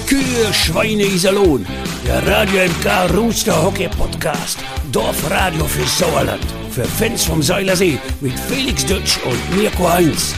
Kühe, Schweine, Iserlohn. Der Radio MK Rooster Hockey Podcast. Dorfradio für Sauerland. Für Fans vom Seilersee mit Felix Dutsch und Mirko Heinz.